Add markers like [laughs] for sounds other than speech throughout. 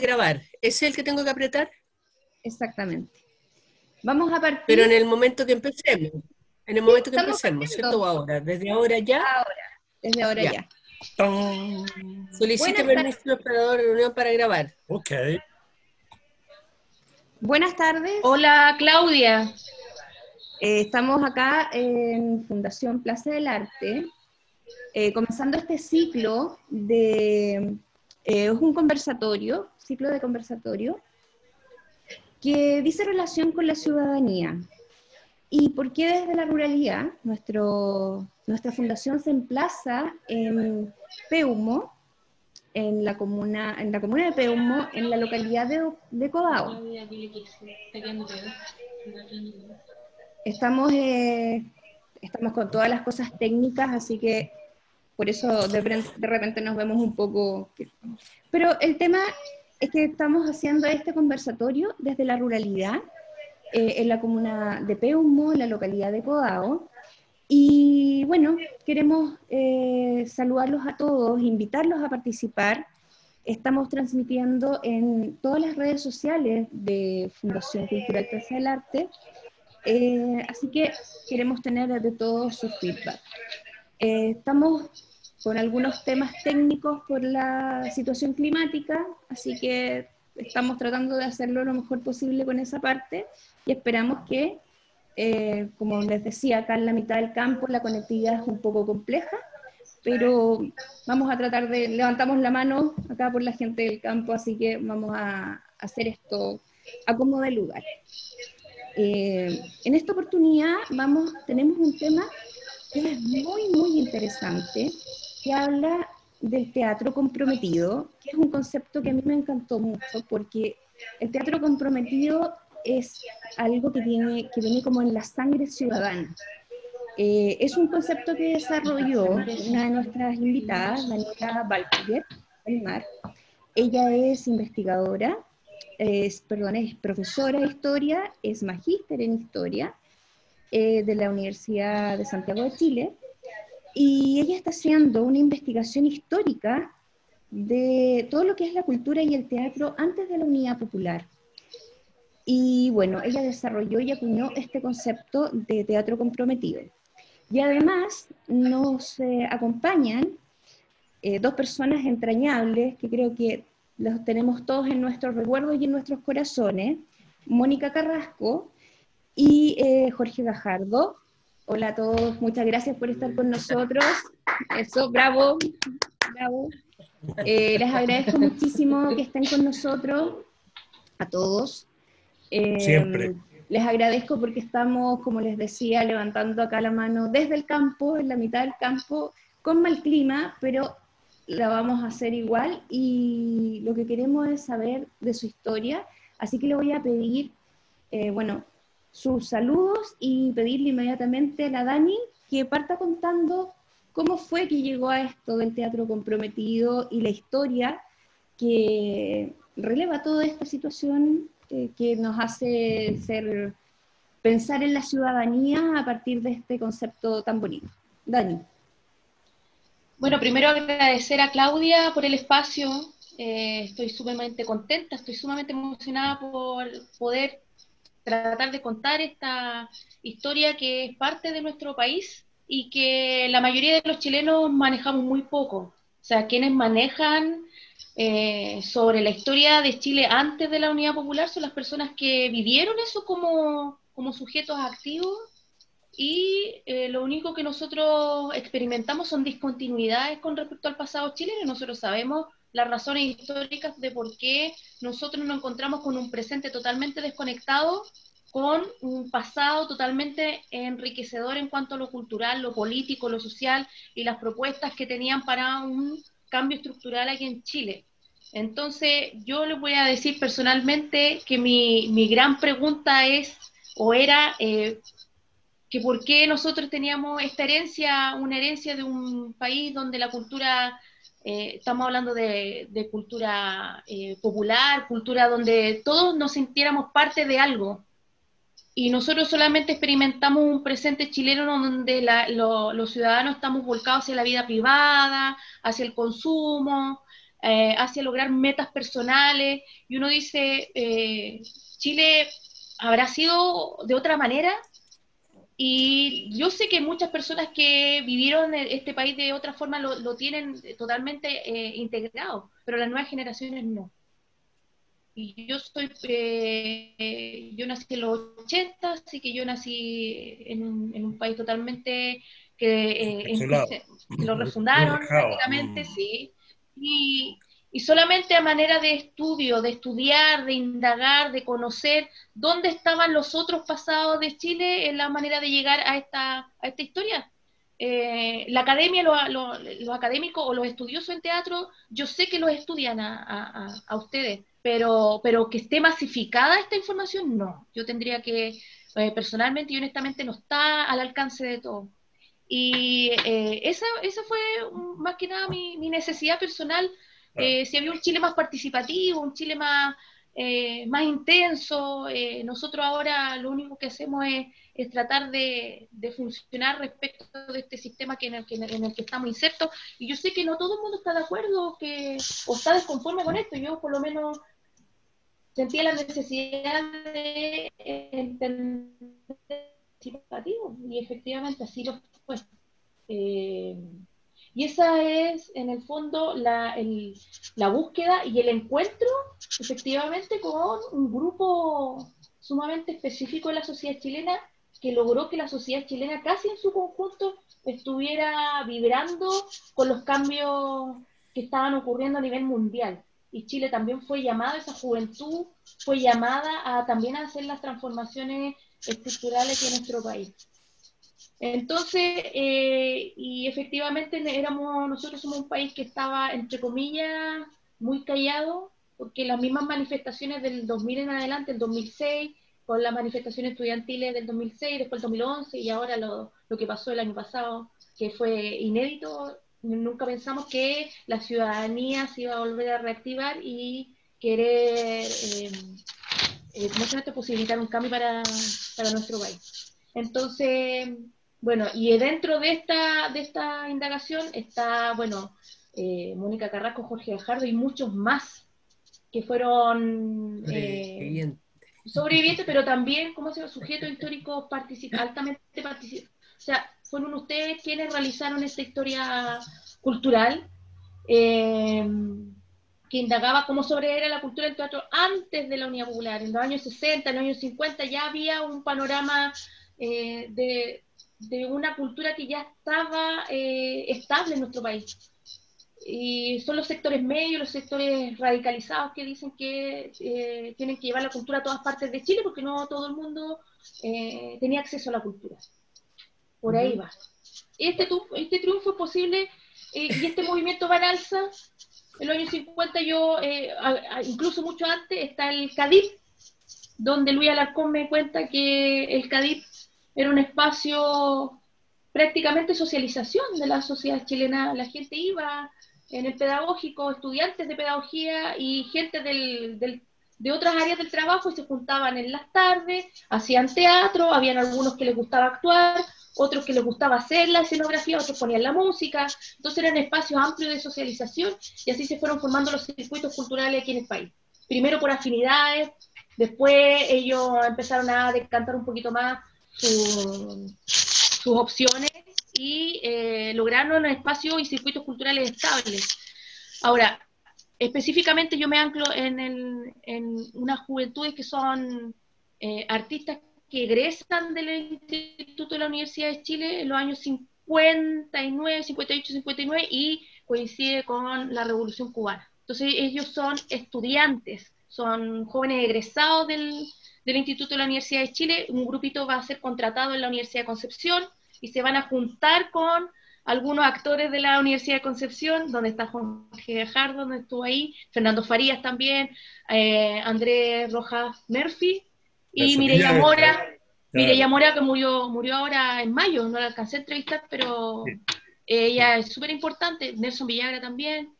grabar. ¿Ese es el que tengo que apretar? Exactamente. Vamos a partir. Pero en el momento que empecemos. En el momento que empecemos, ¿cierto? ahora. ¿Desde ahora ya? Ahora. Desde ahora ya. Solicite permiso al operador de reunión para grabar. Ok. Buenas tardes. Hola, Claudia. Eh, estamos acá en Fundación Plaza del Arte, eh, comenzando este ciclo de, eh, es un conversatorio, ciclo de conversatorio, que dice relación con la ciudadanía. ¿Y por qué desde la ruralidad? Nuestro, nuestra fundación se emplaza en Peumo, en la comuna, en la comuna de Peumo, en la localidad de, de Codao. Estamos, eh, estamos con todas las cosas técnicas, así que por eso de, de repente nos vemos un poco... Pero el tema es que estamos haciendo este conversatorio desde la ruralidad, eh, en la comuna de Peumo, en la localidad de Codao. Y bueno, queremos eh, saludarlos a todos, invitarlos a participar. Estamos transmitiendo en todas las redes sociales de Fundación Cultural Plaza del Arte, eh, así que queremos tener de todos su feedback. estamos con algunos temas técnicos por la situación climática, así que estamos tratando de hacerlo lo mejor posible con esa parte y esperamos que, eh, como les decía, acá en la mitad del campo la conectividad es un poco compleja, pero vamos a tratar de, levantamos la mano acá por la gente del campo, así que vamos a hacer esto a como de lugar. Eh, en esta oportunidad vamos, tenemos un tema que es muy, muy interesante, que habla del teatro comprometido, que es un concepto que a mí me encantó mucho porque el teatro comprometido es algo que, tiene, que viene como en la sangre ciudadana. Eh, es un concepto que desarrolló una de nuestras invitadas, Daniela Baltiger, Ella es investigadora, es, perdón, es profesora de historia, es magíster en historia eh, de la Universidad de Santiago de Chile y ella está haciendo una investigación histórica de todo lo que es la cultura y el teatro antes de la unidad popular. Y bueno, ella desarrolló y acuñó este concepto de teatro comprometido. Y además nos eh, acompañan eh, dos personas entrañables que creo que los tenemos todos en nuestros recuerdos y en nuestros corazones, Mónica Carrasco y eh, Jorge Gajardo, Hola a todos, muchas gracias por estar con nosotros. Eso, bravo, bravo. Eh, les agradezco muchísimo que estén con nosotros, a todos. Eh, Siempre. Les agradezco porque estamos, como les decía, levantando acá la mano desde el campo, en la mitad del campo, con mal clima, pero la vamos a hacer igual y lo que queremos es saber de su historia. Así que le voy a pedir, eh, bueno, sus saludos y pedirle inmediatamente a la Dani que parta contando cómo fue que llegó a esto del teatro comprometido y la historia que releva toda esta situación eh, que nos hace ser, pensar en la ciudadanía a partir de este concepto tan bonito. Dani. Bueno, primero agradecer a Claudia por el espacio. Eh, estoy sumamente contenta, estoy sumamente emocionada por poder tratar de contar esta historia que es parte de nuestro país y que la mayoría de los chilenos manejamos muy poco. O sea, quienes manejan eh, sobre la historia de Chile antes de la Unidad Popular son las personas que vivieron eso como, como sujetos activos y eh, lo único que nosotros experimentamos son discontinuidades con respecto al pasado chileno. Nosotros sabemos las razones históricas de por qué nosotros nos encontramos con un presente totalmente desconectado, con un pasado totalmente enriquecedor en cuanto a lo cultural, lo político, lo social y las propuestas que tenían para un cambio estructural aquí en Chile. Entonces, yo les voy a decir personalmente que mi, mi gran pregunta es, o era, eh, que por qué nosotros teníamos esta herencia, una herencia de un país donde la cultura eh, estamos hablando de, cultura eh, popular, cultura donde todos nos sintiéramos parte de algo. Y nosotros solamente experimentamos un presente chileno donde los ciudadanos estamos volcados hacia la vida privada, hacia el consumo, eh, hacia lograr metas personales, y uno dice, Chile habrá sido de otra manera, y yo sé que muchas personas que vivieron este país de otra forma lo, tienen totalmente integrado, pero las nuevas generaciones no. Y yo soy, eh, yo nací en los 80, así que yo nací en un, en un país totalmente que, eh, lo refundaron prácticamente, mm. sí. Y, y solamente a manera de estudio, de estudiar, de indagar, de conocer dónde estaban los otros pasados de Chile, es la manera de llegar a esta, a esta historia. Eh, la academia, los académicos o los estudiosos en teatro, yo sé que los estudian a, a, a ustedes, pero, pero que esté masificada esta información, no. Yo tendría que, eh, personalmente y honestamente, no está al alcance de todo. Y eh, esa, esa fue más que nada mi, mi necesidad personal. Eh, si había un Chile más participativo, un Chile más, más intenso, nosotros ahora lo único que hacemos es, tratar de, de, funcionar respecto de este sistema en, el que, en el que estamos insertos. Y yo sé que no todo el mundo está de acuerdo que, o está desconforme con esto. Yo por lo menos sentía la necesidad de entender y efectivamente así lo fue. Eh, y esa es, en el fondo, la, búsqueda y el encuentro, efectivamente, con un grupo sumamente específico de la sociedad chilena que logró que la sociedad chilena casi en su conjunto estuviera vibrando con los cambios que estaban ocurriendo a nivel mundial y Chile también fue llamada, esa juventud fue llamada a también a hacer las transformaciones estructurales en nuestro país. Entonces, eh, y efectivamente éramos, nosotros somos un país que estaba, entre comillas, muy callado, porque las mismas manifestaciones del 2000 en adelante, el 2006, con las manifestaciones estudiantiles del 2006, después el 2011 y ahora lo, lo que pasó el año pasado, que fue inédito, nunca pensamos que la ciudadanía se iba a volver a reactivar y querer, eh, eh, posibilitar un cambio para, para, nuestro país. Entonces, bueno, y dentro de esta, de esta indagación está, bueno, eh, Mónica Carrasco, Jorge Gajardo y muchos más que fueron eh, sobrevivientes, pero también, ¿cómo se llama? Sujetos históricos altamente participantes. O sea, fueron ustedes quienes realizaron esta historia cultural eh, que indagaba cómo sobre era la cultura del teatro antes de la Unidad Popular. En los años 60, en los años 50 ya había un panorama eh, de, una cultura que ya estaba eh, estable en nuestro país. Y son los sectores medios, los sectores radicalizados que dicen que tienen que llevar la cultura a todas partes de Chile porque no todo el mundo tenía acceso a la cultura. Por ahí va. Este, este triunfo es posible eh, y este movimiento va en alza. En los años 50 yo, eh, incluso mucho antes, está el CADIP, donde Luis Alarcón me cuenta que el CADIP era un espacio prácticamente socialización de la sociedad chilena. La gente iba en el pedagógico, estudiantes de pedagogía y gente del, de otras áreas del trabajo y se juntaban en las tardes, hacían teatro, habían algunos que les gustaba actuar, otros que les gustaba hacer la escenografía, otros ponían la música, entonces eran espacios amplios de socialización y así se fueron formando los circuitos culturales aquí en el país. Primero por afinidades, después ellos empezaron a decantar un poquito más sus opciones y eh, lograron espacios y circuitos culturales estables. Ahora, específicamente yo me anclo en, el, en unas juventudes que son eh, artistas que egresan del Instituto de la Universidad de Chile en los años 59, 58, 59 y coincide con la Revolución Cubana. Entonces ellos son estudiantes, son jóvenes egresados del, del Instituto de la Universidad de Chile, un grupito va a ser contratado en la Universidad de Concepción y se van a juntar con algunos actores de la Universidad de Concepción, donde está Jorge Gajardo, donde estuvo ahí, Fernando Farías también, eh, Andrés Rojas Murphy, y Mireya Mora, Mireya Mora que murió, murió ahora en mayo, no la alcancé a entrevistar, pero ella es súper importante, Nelson Villagra también,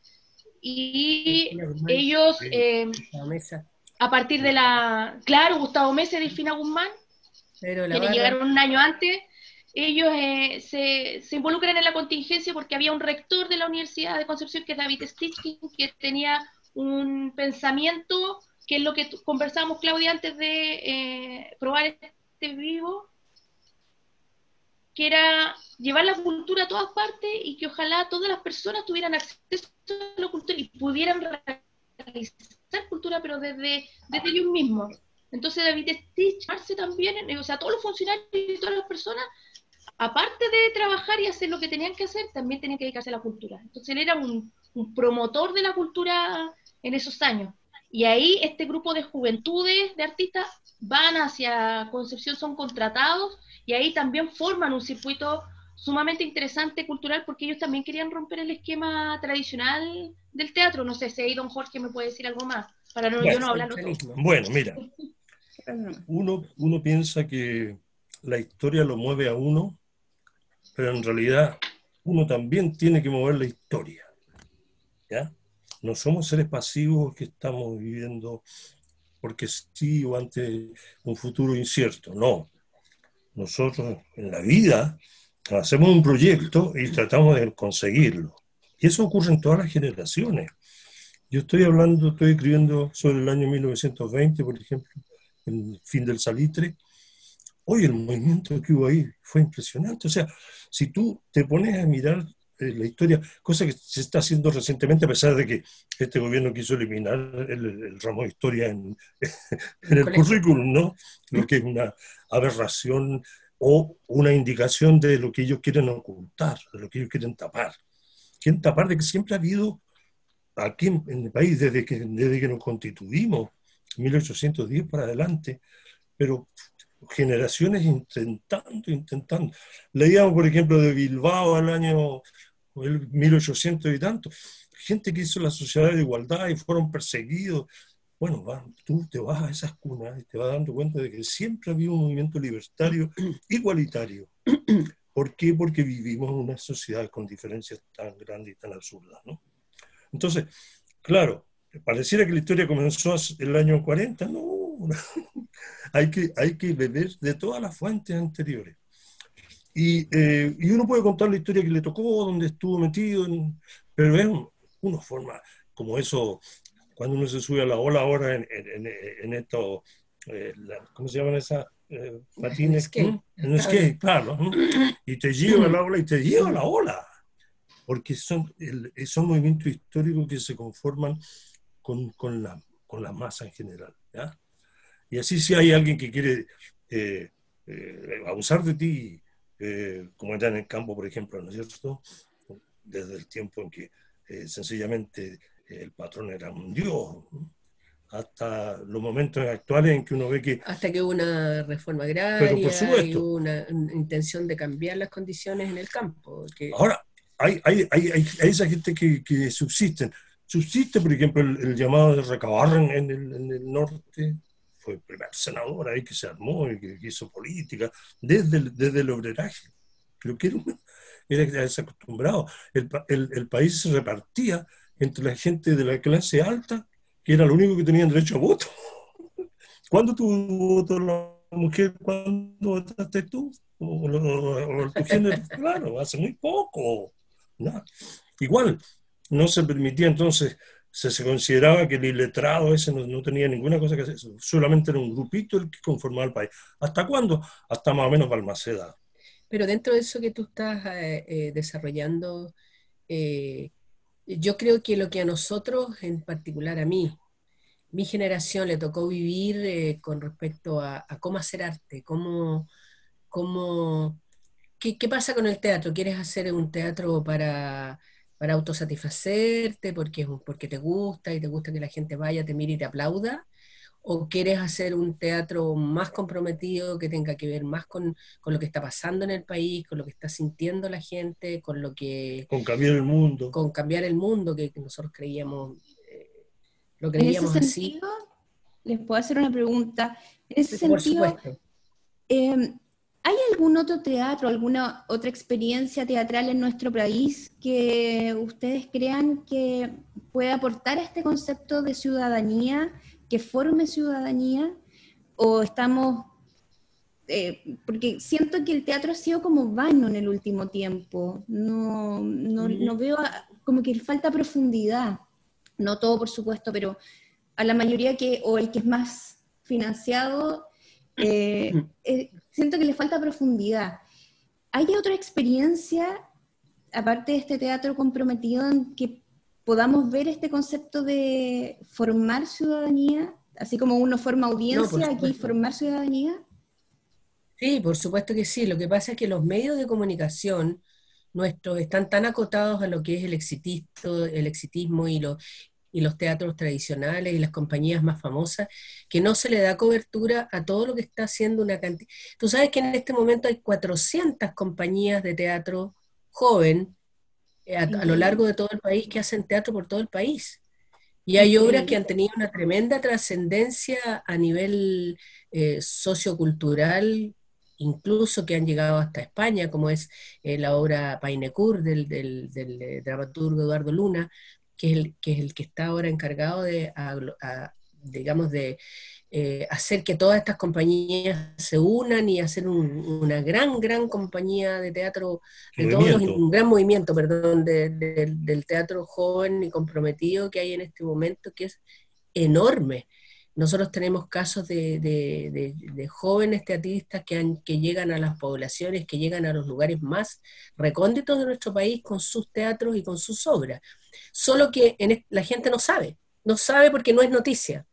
y ellos, eh, a partir de la, claro, Gustavo Mesa y Delfina Guzmán, que llegaron un año antes, ellos eh, se, se, involucran en la contingencia porque había un rector de la Universidad de Concepción, que es David Stitchkin, que tenía un pensamiento, que es lo que conversábamos, Claudia, antes de eh, probar este vivo, que era llevar la cultura a todas partes y que ojalá todas las personas tuvieran acceso a la cultura y pudieran realizar cultura, pero desde, desde ellos mismos. Entonces David Stitch, también, o sea, todos los funcionarios y todas las personas aparte de trabajar y hacer lo que tenían que hacer, también tenían que dedicarse a la cultura. Entonces él era un, promotor de la cultura en esos años. Y ahí este grupo de juventudes, de artistas, van hacia Concepción, son contratados y ahí también forman un circuito sumamente interesante cultural porque ellos también querían romper el esquema tradicional del teatro. No sé si ahí don Jorge me puede decir algo más, para no, yo no hablar. Bueno, mira, [laughs] uno, uno piensa que la historia lo mueve a uno pero en realidad uno también tiene que mover la historia. ¿ya? No somos seres pasivos que estamos viviendo porque sí o ante un futuro incierto, no. Nosotros en la vida hacemos un proyecto y tratamos de conseguirlo. Y eso ocurre en todas las generaciones. Yo estoy hablando, estoy escribiendo sobre el año 1920, por ejemplo, el fin del salitre, Hoy el movimiento que hubo ahí fue impresionante. O sea, si tú te pones a mirar eh, la historia, cosa que se está haciendo recientemente, a pesar de que este gobierno quiso eliminar el, ramo de historia en, [laughs] en el currículum, ¿no? Lo que es una aberración o una indicación de lo que ellos quieren ocultar, de lo que ellos quieren tapar. Quieren tapar de que siempre ha habido aquí en, el país, desde que, desde que nos constituimos, 1810 para adelante, pero generaciones intentando, intentando. Leíamos, por ejemplo, de Bilbao al año 1800 y tanto, gente que hizo la sociedad de igualdad y fueron perseguidos. Bueno, tú te vas a esas cunas y te vas dando cuenta de que siempre había un movimiento libertario [clears throat] igualitario. ¿Por qué? Porque vivimos en una sociedad con diferencias tan grandes y tan absurdas. ¿no? Entonces, claro, pareciera que la historia comenzó el año 40, no, [laughs] hay, que, hay que beber de todas las fuentes anteriores. Y, eh, y, uno puede contar la historia que le tocó, donde estuvo metido, pero es una forma, como eso, cuando uno se sube a la ola ahora en, en, en esto, eh, ¿cómo se llaman esas eh, patines? En el skate, claro. Y te lleva a la ola y te lleva a la ola. Porque son, son movimientos históricos que se conforman con, con, la, con la masa en general. ¿ya? Y así si hay alguien que quiere eh, eh, abusar de ti, eh, como está en el campo, por ejemplo, ¿no es cierto? Desde el tiempo en que sencillamente el patrón era un dios, hasta los momentos actuales en que uno ve que... Hasta que hubo una reforma agraria y hubo una, intención de cambiar las condiciones en el campo. Ahora, hay, hay, hay, hay, esa gente que, que subsisten. Subsiste, por ejemplo, el, llamado de recabar en el, en el norte, fue el primer senador ahí que se armó y que, hizo política, desde el, desde el obreraje. Creo que era, era desacostumbrado. El, el, el, país se repartía entre la gente de la clase alta, que era lo único que tenían derecho a voto. [laughs] ¿Cuándo tuvo voto la mujer? ¿Cuándo votaste tú? O, tu género, [laughs] claro, hace muy poco. Igual, no se permitía entonces se, consideraba que el iletrado ese no, tenía ninguna cosa que hacer, solamente era un grupito el que conformaba el país. ¿Hasta cuándo? Hasta más o menos Balmaceda. Pero dentro de eso que tú estás eh, eh, desarrollando, eh, yo creo que lo que a nosotros, en particular a mí, mi generación le tocó vivir con respecto a, cómo hacer arte, cómo, cómo ¿qué, ¿qué, pasa con el teatro? ¿Quieres hacer un teatro para para autosatisfacerte, porque, porque te gusta y te gusta que la gente vaya, te mire y te aplauda? ¿O quieres hacer un teatro más comprometido que tenga que ver más con, lo que está pasando en el país, con lo que está sintiendo la gente, con lo que... Con cambiar el mundo. Con cambiar el mundo, que, nosotros creíamos, eh, lo creíamos ¿En ese sentido, Les puedo hacer una pregunta. En ese sentido, eh, ¿Hay algún otro teatro, alguna otra experiencia teatral en nuestro país que ustedes crean que pueda aportar a este concepto de ciudadanía, que forme ciudadanía? ¿O estamos eh, porque siento que el teatro ha sido como vano en el último tiempo. No, no, no veo como que falta profundidad. No todo, por supuesto, pero a la mayoría que, o el que es más financiado, eh, [clears throat] eh, siento que le falta profundidad. ¿Hay otra experiencia, aparte de este teatro comprometido, en que podamos ver este concepto de formar ciudadanía, así como uno forma audiencia, aquí formar ciudadanía? Sí, por supuesto que sí. Lo que pasa es que los medios de comunicación nuestros están tan acotados a lo que es el, el exitismo y, y los teatros tradicionales y las compañías más famosas, que no se le da cobertura a todo lo que está haciendo una cantidad. Tú sabes que en este momento hay 400 compañías de teatro joven eh, a, lo largo de todo el país que hacen teatro por todo el país. Y hay obras que han tenido una tremenda trascendencia a nivel eh, sociocultural incluso que han llegado hasta España, como es eh, la obra Painecur del, del, del, dramaturgo Eduardo Luna, que es, el, que es el que está ahora encargado de, digamos, de eh, hacer que todas estas compañías se unan y hacer una gran, gran compañía de teatro, de todos un gran movimiento, perdón, del teatro joven y comprometido que hay en este momento, que es enorme. Nosotros tenemos casos de, jóvenes teatristas que, que llegan a las poblaciones, que llegan a los lugares más recónditos de nuestro país con sus teatros y con sus obras. Solo que la gente no sabe, no sabe porque no es noticia.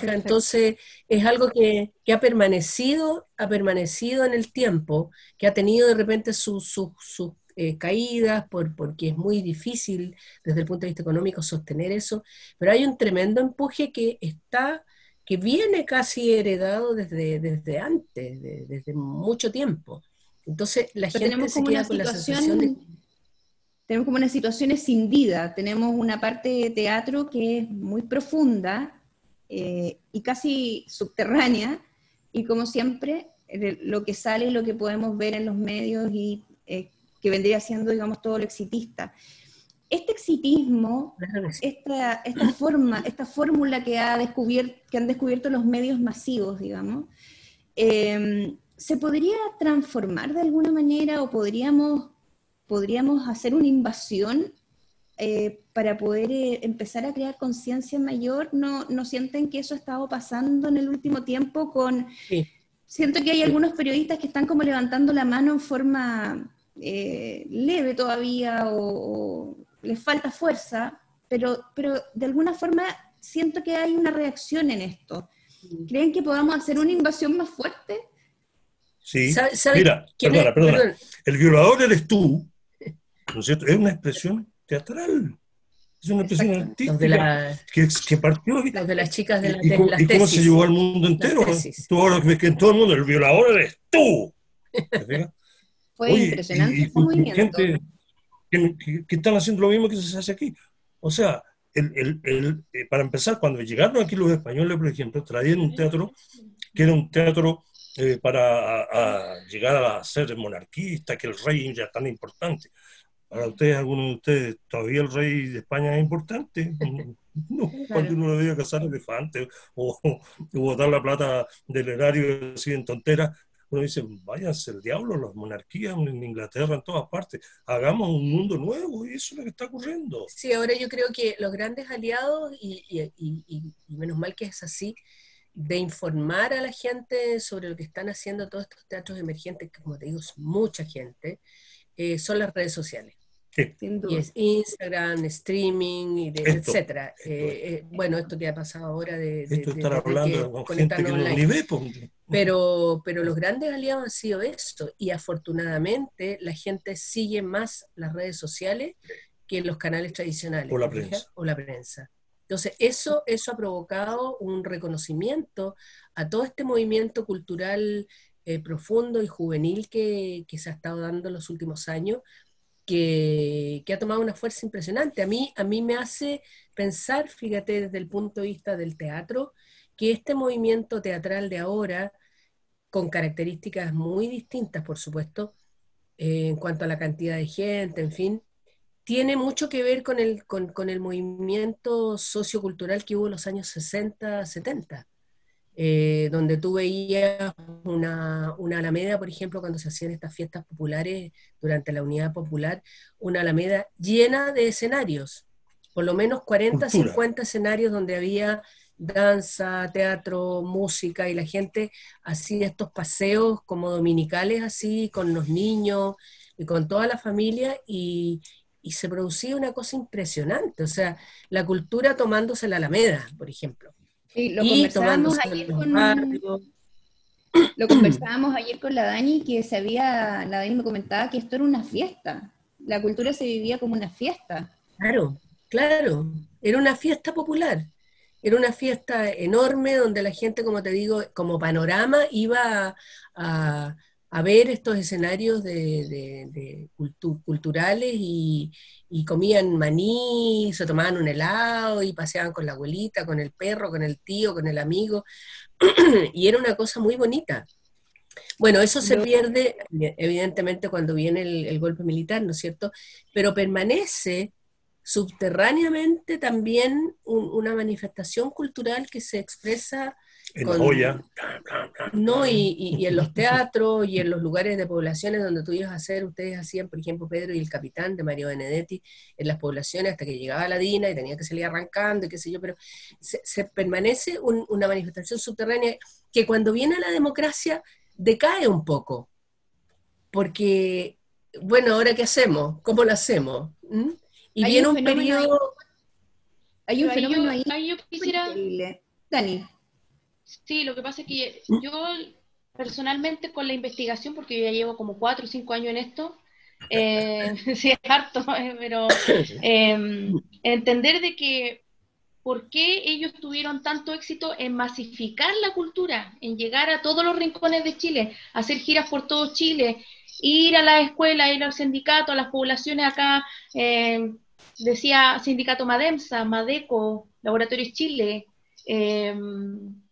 Fija, entonces es algo que, ha permanecido, ha permanecido en el tiempo, que ha tenido de repente sus eh, caídas, por, porque es muy difícil desde el punto de vista económico sostener eso, pero hay un tremendo empuje que está que viene casi heredado desde, desde antes, desde mucho tiempo. Entonces la gente se queda con la sensación de... Tenemos como una situación escindida, tenemos una parte de teatro que es muy profunda eh, y casi subterránea, y como siempre, lo que sale, lo que podemos ver en los medios y eh, que vendría siendo, digamos, todo lo exitista. Este exitismo, esta, esta forma, esta fórmula que, ha descubierto, que han descubierto los medios masivos, digamos, em, ¿se podría transformar de alguna manera o podríamos, podríamos hacer una invasión eh, para poder eh, empezar a crear conciencia mayor? ¿No, ¿No sienten que eso ha estado pasando en el último tiempo con... Siento que hay algunos periodistas que están como levantando la mano en forma eh, leve todavía o, les falta fuerza, pero, pero de alguna forma siento que hay una reacción en esto. ¿Creen que podamos hacer una invasión más fuerte? Sí. Mira, perdona, perdona. El violador eres tú, ¿no es cierto? Es una expresión teatral. Es una expresión artística que, que, partió. Los de las chicas de, la, y, y, cómo se llevó al mundo entero. Tú ahora ves que en todo el mundo el violador eres tú. [laughs] Fue impresionante ese movimiento que, están haciendo lo mismo que se hace aquí. O sea, el, el, eh, para empezar, cuando llegaron aquí los españoles, por ejemplo, traían un teatro que era un teatro eh, para llegar a ser monarquista, que el rey ya tan importante. Para ustedes, algunos de ustedes, ¿todavía el rey de España es importante? No, [laughs] cuando uno lo veía cazar elefantes o, o, botar la plata del erario así en tonteras, uno dice, váyanse el diablo, las monarquías en Inglaterra, en todas partes, hagamos un mundo nuevo, y eso es lo que está ocurriendo. Sí, ahora yo creo que los grandes aliados, y, menos mal que es así, de informar a la gente sobre lo que están haciendo todos estos teatros emergentes, que como te digo, es mucha gente, eh, son las redes sociales. Y es Instagram, streaming, y etcétera. Eh, eh, bueno, esto que ha pasado ahora de, de, estar hablando con gente que no ni ve. Pero, pero los grandes aliados han sido esto, y afortunadamente la gente sigue más las redes sociales que los canales tradicionales. O la prensa. O la prensa. Entonces, eso, eso ha provocado un reconocimiento a todo este movimiento cultural eh, profundo y juvenil que, que, se ha estado dando en los últimos años, que, ha tomado una fuerza impresionante. A mí, a mí me hace pensar, fíjate, desde el punto de vista del teatro, que este movimiento teatral de ahora, con características muy distintas, por supuesto, eh, en cuanto a la cantidad de gente, en fin, tiene mucho que ver con el, con, el movimiento sociocultural que hubo en los años 60, 70. Eh, donde tú veías una, una, alameda, por ejemplo, cuando se hacían estas fiestas populares durante la Unidad Popular, una alameda llena de escenarios, por lo menos 40, 50 escenarios donde había danza, teatro, música, y la gente hacía estos paseos como dominicales así, con los niños y con toda la familia, y, y se producía una cosa impresionante, o sea, la cultura tomándose la Alameda, por ejemplo. Sí, lo conversábamos ayer con... Lo conversábamos ayer con la Dani, que se había, la Dani me comentaba que esto era una fiesta, la cultura se vivía como una fiesta. Claro, claro, era una fiesta popular, era una fiesta enorme donde la gente, como te digo, como panorama iba a, a ver estos escenarios de, culturales y, comían maní, se tomaban un helado y paseaban con la abuelita, con el perro, con el tío, con el amigo, [clears throat] y era una cosa muy bonita. Bueno, eso se pierde evidentemente cuando viene el, golpe militar, ¿no es cierto? Pero permanece subterráneamente también una manifestación cultural que se expresa en la olla. No, y, en los teatros y en los lugares de poblaciones donde tú ibas a hacer, ustedes hacían, por ejemplo, Pedro y el Capitán de Mario Benedetti en las poblaciones hasta que llegaba la Dina y tenía que salir arrancando y qué sé yo, pero se, permanece una manifestación subterránea que cuando viene la democracia decae un poco. Porque, bueno, ¿ahora qué hacemos? ¿Cómo lo hacemos? ¿Mm? Y viene un, periodo... Hay un fenómeno ahí. yo quisiera... Dani. Sí, lo que pasa es que yo personalmente con la investigación, porque yo ya llevo como cuatro o cinco años en esto, eh, [laughs] sí es harto, eh, pero em, entender de que por qué ellos tuvieron tanto éxito en masificar la cultura, en llegar a todos los rincones de Chile, hacer giras por todo Chile, ir a la escuela, ir al sindicato, a las poblaciones acá, em, decía sindicato Mademsa, Madeco, Laboratorios Chile, eh,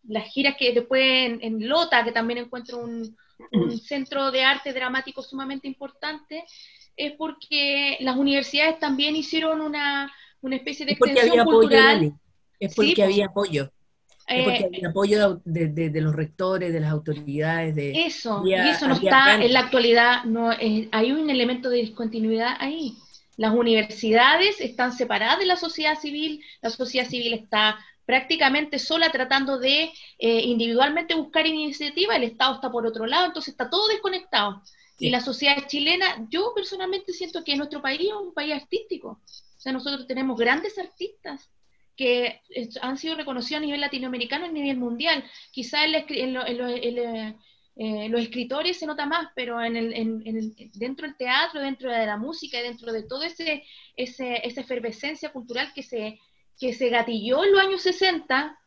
las giras que después en, Lota, que también encuentro un, [clears throat] centro de arte dramático sumamente importante, es porque las universidades también hicieron una, especie de extensión cultural. es porque había apoyo. Es porque había apoyo de, los rectores, de las autoridades. De, eso, y eso no está en la actualidad, no hay un elemento de discontinuidad ahí. Las universidades están separadas de la sociedad civil, la sociedad civil está prácticamente sola tratando de eh, individualmente buscar iniciativa, el Estado está por otro lado, entonces está todo desconectado. Y la sociedad chilena, yo personalmente siento que nuestro país es un país artístico. O sea, nosotros tenemos grandes artistas que han sido reconocidos a nivel latinoamericano y a nivel mundial. Quizá en, eh, los escritores se nota más, pero en el, dentro del teatro, dentro de la música, dentro de toda ese, esa efervescencia cultural que se, que se gatilló en los años 60,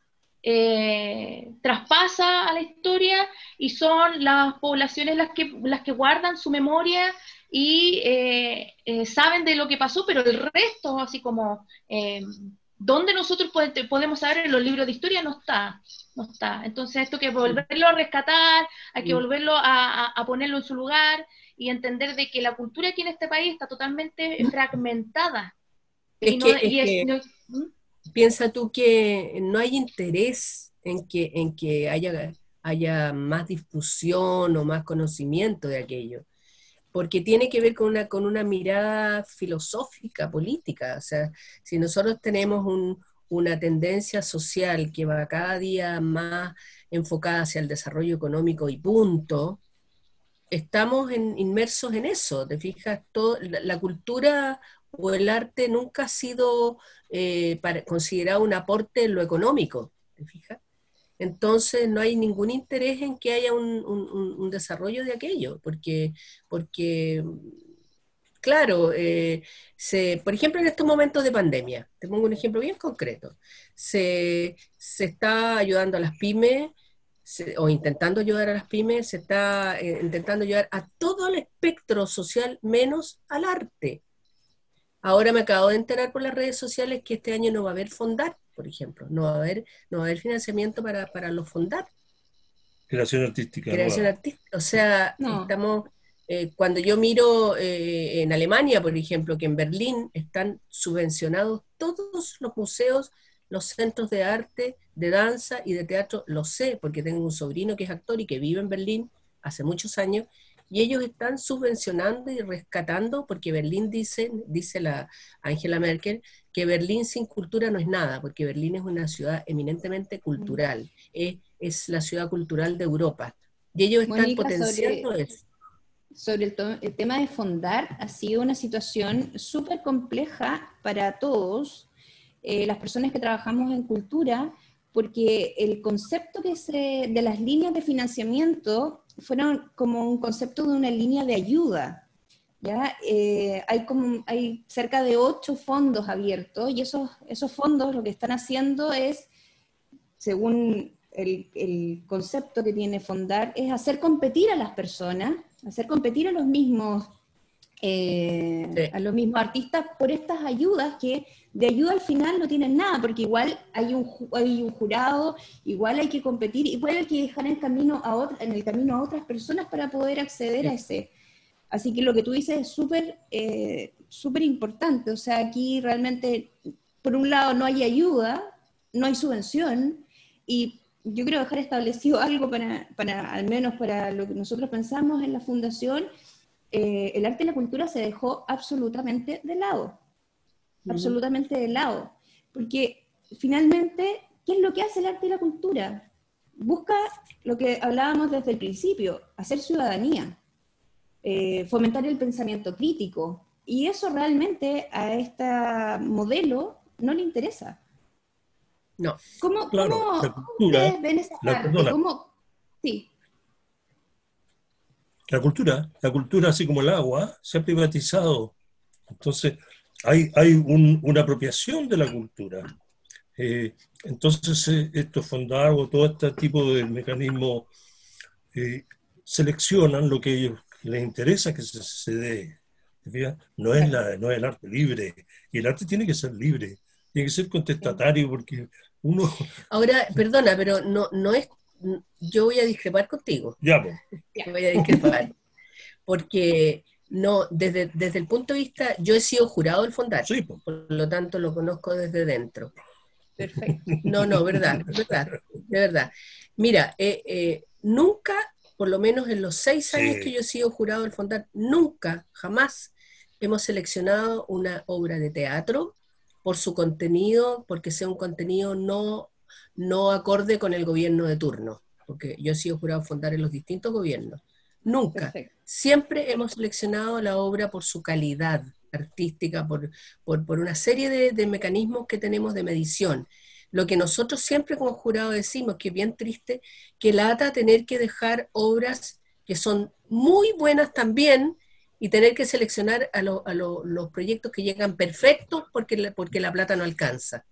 eh, traspasa a la historia y son las poblaciones las que, las que guardan su memoria y eh, eh, saben de lo que pasó, pero el resto, así como donde nosotros podemos saber en los libros de historia, no está. No está. Entonces, esto que volverlo a rescatar, hay que mm. volverlo a, ponerlo en su lugar y entender de que la cultura aquí en este país está totalmente mm. Piensa tú que no hay interés en que, en que haya, haya más difusión o más conocimiento de aquello, porque tiene que ver con una, con una mirada filosófica, política. O sea, si nosotros tenemos una tendencia social que va cada día más enfocada hacia el desarrollo económico y punto, estamos inmersos en eso, ¿te fijas? Todo, la, cultura o el arte nunca ha sido eh, considerado un aporte en lo económico, ¿te fijas? Entonces no hay ningún interés en que haya un, desarrollo de aquello, porque, porque claro, eh, se, por ejemplo en estos momentos de pandemia, te pongo un ejemplo bien concreto, se, se está ayudando a las pymes, o intentando ayudar a las pymes, se está eh, intentando ayudar a todo el espectro social menos al arte. Ahora me acabo de enterar por las redes sociales que este año no va a haber fondar, por ejemplo, no va a haber, no va a haber financiamiento para, para los fondar. Creación artística. Creación artística. O sea, estamos, eh, cuando yo miro eh, en Alemania, por ejemplo, que en Berlín están subvencionados todos los museos los centros de arte, de danza y de teatro, lo sé, porque tengo un sobrino que es actor y que vive en Berlín hace muchos años, y ellos están subvencionando y rescatando, porque Berlín dice, dice la Angela Merkel, que Berlín sin cultura no es nada, porque Berlín es una ciudad eminentemente cultural, es, es la ciudad cultural de Europa. Y ellos están potenciando eso. Sobre el, tema de fondar, ha sido una situación súper compleja para todos, eh, las personas que trabajamos en cultura, porque el concepto que se, de las líneas de financiamiento fueron como un concepto de una línea de ayuda. ¿ya? Eh, hay, como, hay cerca de ocho fondos abiertos y esos, esos fondos lo que están haciendo es, según el, el, concepto que tiene Fondar, es hacer competir a las personas, hacer competir a los mismos, eh, a los mismos artistas por estas ayudas que de ayuda al final no tienen nada, porque igual hay un, hay un jurado, igual hay que competir, igual hay que dejar en, camino a en el camino a otras personas para poder acceder a ese. Así que lo que tú dices es súper eh, súper importante. O sea, aquí realmente, por un lado, no hay ayuda, no hay subvención, y yo quiero dejar establecido [laughs] algo para, para al menos para lo que nosotros pensamos en la fundación, eh, el arte y la cultura se dejó absolutamente de lado absolutamente de lado. Porque finalmente, ¿qué es lo que hace el arte y la cultura? Busca lo que hablábamos desde el principio, hacer ciudadanía, eh, fomentar el pensamiento crítico. Y eso realmente a este modelo no le interesa. No. ¿Cómo, cómo ustedes ven esa parte? Sí. La cultura, la cultura así como el agua, se ha privatizado. Entonces, hay, una apropiación de la cultura. Eh, entonces, eh, estos fondos todo este tipo de mecanismos eh, seleccionan lo que a ellos les interesa que se, dé. No es, la, no es el arte libre. Y el arte tiene que ser libre, tiene que ser contestatario, porque uno... [laughs] Ahora, perdona, pero no, no es... Yo voy a discrepar contigo. Ya, pues. Voy a discrepar. Porque no, desde, desde el punto de vista, yo he sido jurado del Fondar, por lo tanto lo conozco desde dentro. Perfecto. [laughs] No, no, verdad, verdad, de verdad. Mira, eh, eh, nunca, por lo menos en los seis años que yo he sido jurado del Fondar, nunca, jamás hemos seleccionado una obra de teatro por su contenido, porque sea un contenido no, no acorde con el gobierno de turno, porque yo he sido jurado Fondar en los distintos gobiernos. Nunca. Siempre hemos seleccionado la obra por su calidad artística, por, por, una serie de, mecanismos que tenemos de medición. Lo que nosotros siempre como jurado decimos, que es bien triste, que lata tener que dejar obras que son muy buenas también y tener que seleccionar a, a los proyectos que llegan perfectos porque porque la plata no alcanza.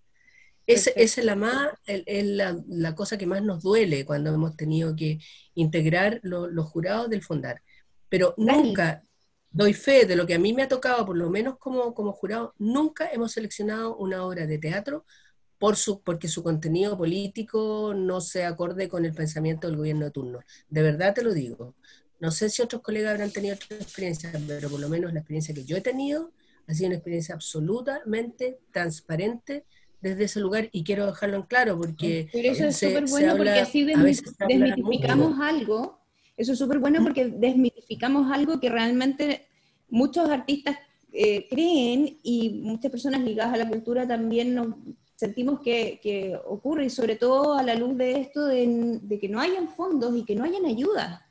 esa es la, más, es la, cosa que más nos duele cuando hemos tenido que integrar los jurados del Fondar pero nunca doy fe de lo que a mí me ha tocado, por lo menos como, como jurado, nunca hemos seleccionado una obra de teatro por su, porque su contenido político no se acorde con el pensamiento del gobierno de turno. De verdad te lo digo. No sé si otros colegas habrán tenido otra experiencia, pero por lo menos la experiencia que yo he tenido ha sido una experiencia absolutamente transparente desde ese lugar y quiero dejarlo en claro porque... Pero eso es súper bueno porque así desmitificamos algo eso es súper bueno porque desmitificamos algo que realmente muchos artistas eh, creen y muchas personas ligadas a la cultura también nos sentimos que, ocurre, y sobre todo a la luz de esto de, que no hayan fondos y que no hayan ayuda.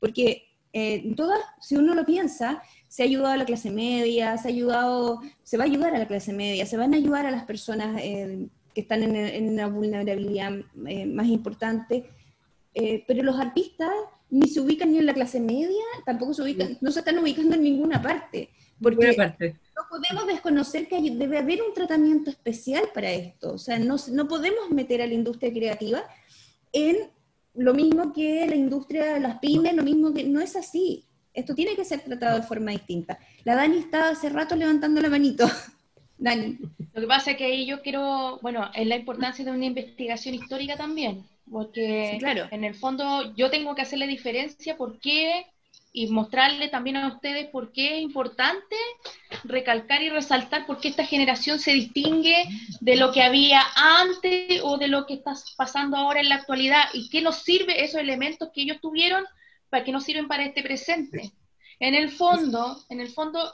Porque eh, todas, si uno lo piensa, se ha ayudado a la clase media, se ha ayudado, se va a ayudar a la clase media, se van a ayudar a las personas eh, que están en, una vulnerabilidad eh, más importante, pero los artistas ni se ubican ni en la clase media, tampoco se ubican, no se están ubicando en ninguna parte. Porque no podemos desconocer que debe haber un tratamiento especial para esto. O sea, no, no podemos meter a la industria creativa en lo mismo que la industria de las pymes, lo mismo que no es así. Esto tiene que ser tratado de forma distinta. La Dani estaba hace rato levantando la manito. [laughs] Dani. Lo que pasa es que ahí yo quiero, bueno, es la importancia de una investigación histórica también porque claro. en el fondo yo tengo que hacer la diferencia por qué y mostrarle también a ustedes por qué es importante recalcar y resaltar por qué esta generación se distingue de lo que había antes o de lo que está pasando ahora en la actualidad y qué nos sirve esos elementos que ellos tuvieron para que nos sirven para este presente. En el fondo, en el fondo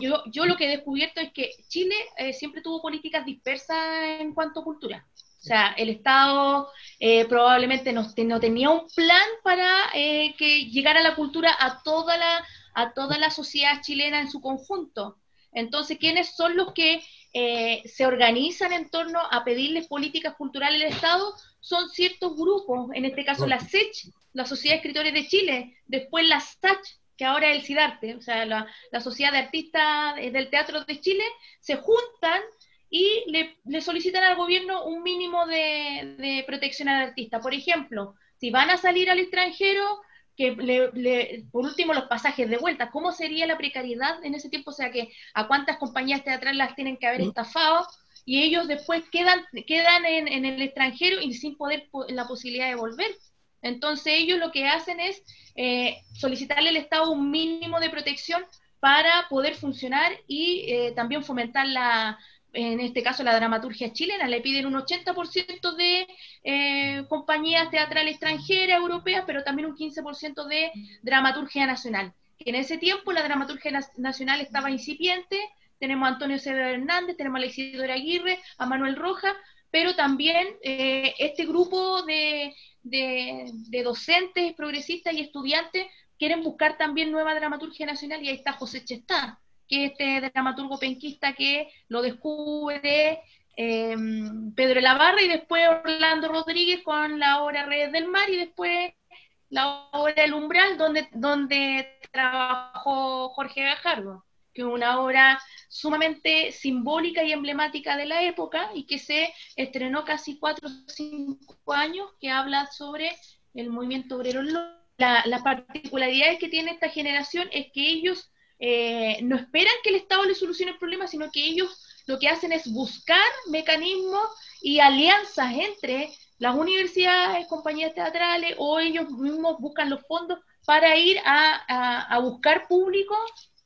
yo, yo lo que he descubierto es que Chile eh, siempre tuvo políticas dispersas en cuanto a cultura. O sea, el Estado eh, probablemente no, no, tenía un plan para eh, que llegara la cultura a toda la, a toda la sociedad chilena en su conjunto. Entonces, ¿quiénes son los que eh, se organizan en torno a pedirles políticas culturales al Estado? Son ciertos grupos, en este caso la SECH, la Sociedad de Escritores de Chile, después la SACH, que ahora es el SIDARTE, o sea, la, la Sociedad de Artistas del Teatro de Chile, se juntan y le, solicitan al gobierno un mínimo de, protección al artista. Por ejemplo, si van a salir al extranjero, que le, por último los pasajes de vuelta, ¿cómo sería la precariedad en ese tiempo? O sea, que a cuántas compañías teatrales las tienen que haber mm. estafado y ellos después quedan, quedan en, el extranjero y sin poder la posibilidad de volver. Entonces ellos lo que hacen es eh, solicitarle al Estado un mínimo de protección para poder funcionar y eh, también fomentar la, en este caso la dramaturgia chilena, le piden un 80% de eh, compañías teatrales extranjeras, europeas, pero también un 15% de dramaturgia nacional. En ese tiempo la dramaturgia nacional estaba incipiente, tenemos a Antonio Severo Hernández, tenemos a Isidora Aguirre, a Manuel Roja, pero también eh, este grupo de, de docentes, progresistas y estudiantes quieren buscar también nueva dramaturgia nacional y ahí está José Chestá que este dramaturgo penquista que lo descubre eh, Pedro Lavarra y después Orlando Rodríguez con la obra Redes del Mar y después la obra El Umbral, donde, donde trabajó Jorge Gajardo, que es una obra sumamente simbólica y emblemática de la época y que se estrenó casi cuatro o cinco años, que habla sobre el movimiento obrero. La, la particularidad que tiene esta generación es que ellos eh, no esperan que el Estado les solucione el problema, sino que ellos lo que hacen es buscar mecanismos y alianzas entre las universidades, compañías teatrales o ellos mismos buscan los fondos para ir a, buscar público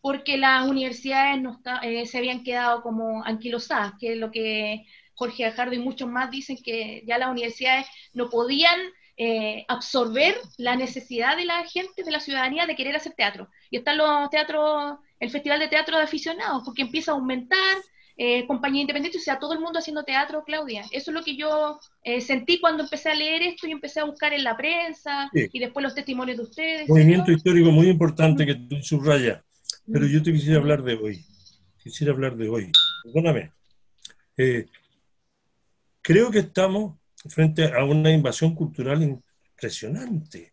porque las universidades no eh, se habían quedado como anquilosadas, que es lo que Jorge Ajardo y muchos más dicen que ya las universidades no podían eh, absorber la necesidad de la gente, de la ciudadanía, de querer hacer teatro. Y están los teatros, el Festival de Teatro de Aficionados, porque empieza a aumentar, eh, compañía independiente, o sea, todo el mundo haciendo teatro, Claudia. Eso es lo que yo eh, sentí cuando empecé a leer esto y empecé a buscar en la prensa y después los testimonios de ustedes. Movimiento histórico muy importante que tú subrayas, pero yo te quisiera hablar de hoy. Quisiera hablar de hoy. Perdóname. creo que estamos frente a una invasión cultural impresionante.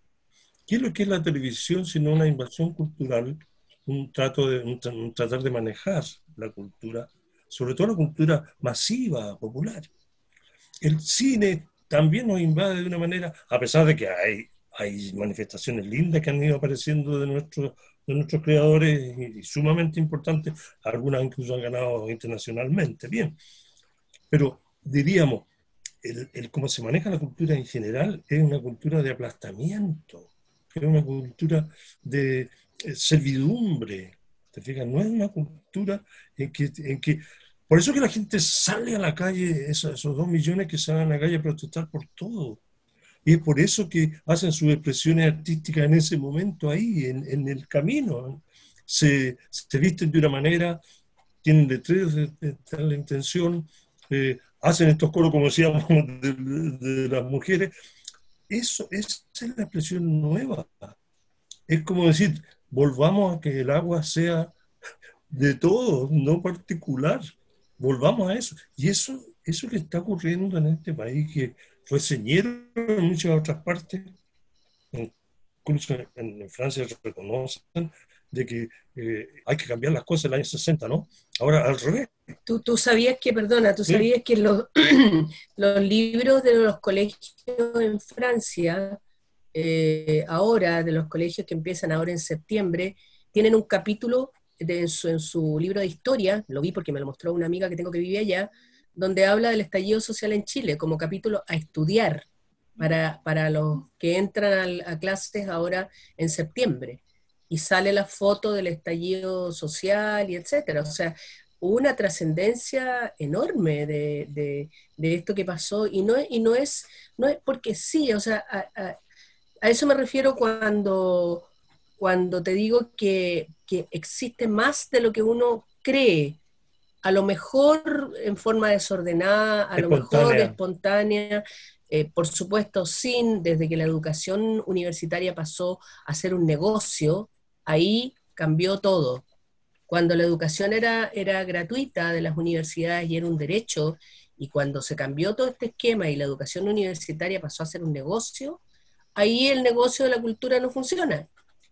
¿Qué es lo que es la televisión sino una invasión cultural? Un, trato de, un, tratar de manejar la cultura, sobre todo la cultura masiva, popular. El cine también nos invade de una manera, a pesar de que hay, hay manifestaciones lindas que han ido apareciendo de nuestros, de nuestros creadores y sumamente importantes, algunas incluso han ganado internacionalmente, bien. Pero diríamos, el, cómo se maneja la cultura en general es una cultura de aplastamiento, es una cultura de eh, servidumbre. ¿Te fijas? No es una cultura en que, en que por eso que la gente sale a la calle, esos, dos millones que salen a la calle a protestar por todo. Y es por eso que hacen sus expresiones artísticas en ese momento ahí, en, en el camino. Se, se, visten de una manera, tienen letreros de, de tal intención, eh, hacen estos coros, como decíamos, [laughs] de, las mujeres. Eso, esa es la expresión nueva. Es como decir, volvamos a que el agua sea de todo, no particular. Volvamos a eso. Y eso, eso que está ocurriendo en este país, que fue señero en muchas otras partes, incluso en Francia se reconocen, de que eh, hay que cambiar las cosas en el año 60, ¿no? Ahora al revés. Tú, tú sabías que, perdona, tú sabías que los, [clears throat] los libros de los colegios en Francia, eh, ahora, de los colegios que empiezan ahora en septiembre, tienen un capítulo de, en, su, libro de historia, lo vi porque me lo mostró una amiga que tengo que vive allá, donde habla del estallido social en Chile como capítulo a estudiar para, para los que entran a clases ahora en septiembre. Y sale la foto del estallido social y etcétera. O sea, hubo una trascendencia enorme de, esto que pasó y no, y no, es, no es porque sí, o sea, a, eso me refiero cuando, cuando te digo que, que existe más de lo que uno cree a lo mejor en forma desordenada, a lo mejor espontánea, eh, por supuesto sin, desde que la educación universitaria pasó a ser un negocio, ahí cambió todo. Cuando la educación era, era gratuita de las universidades y era un derecho, y cuando se cambió todo este esquema y la educación universitaria pasó a ser un negocio, ahí el negocio de la cultura no funciona,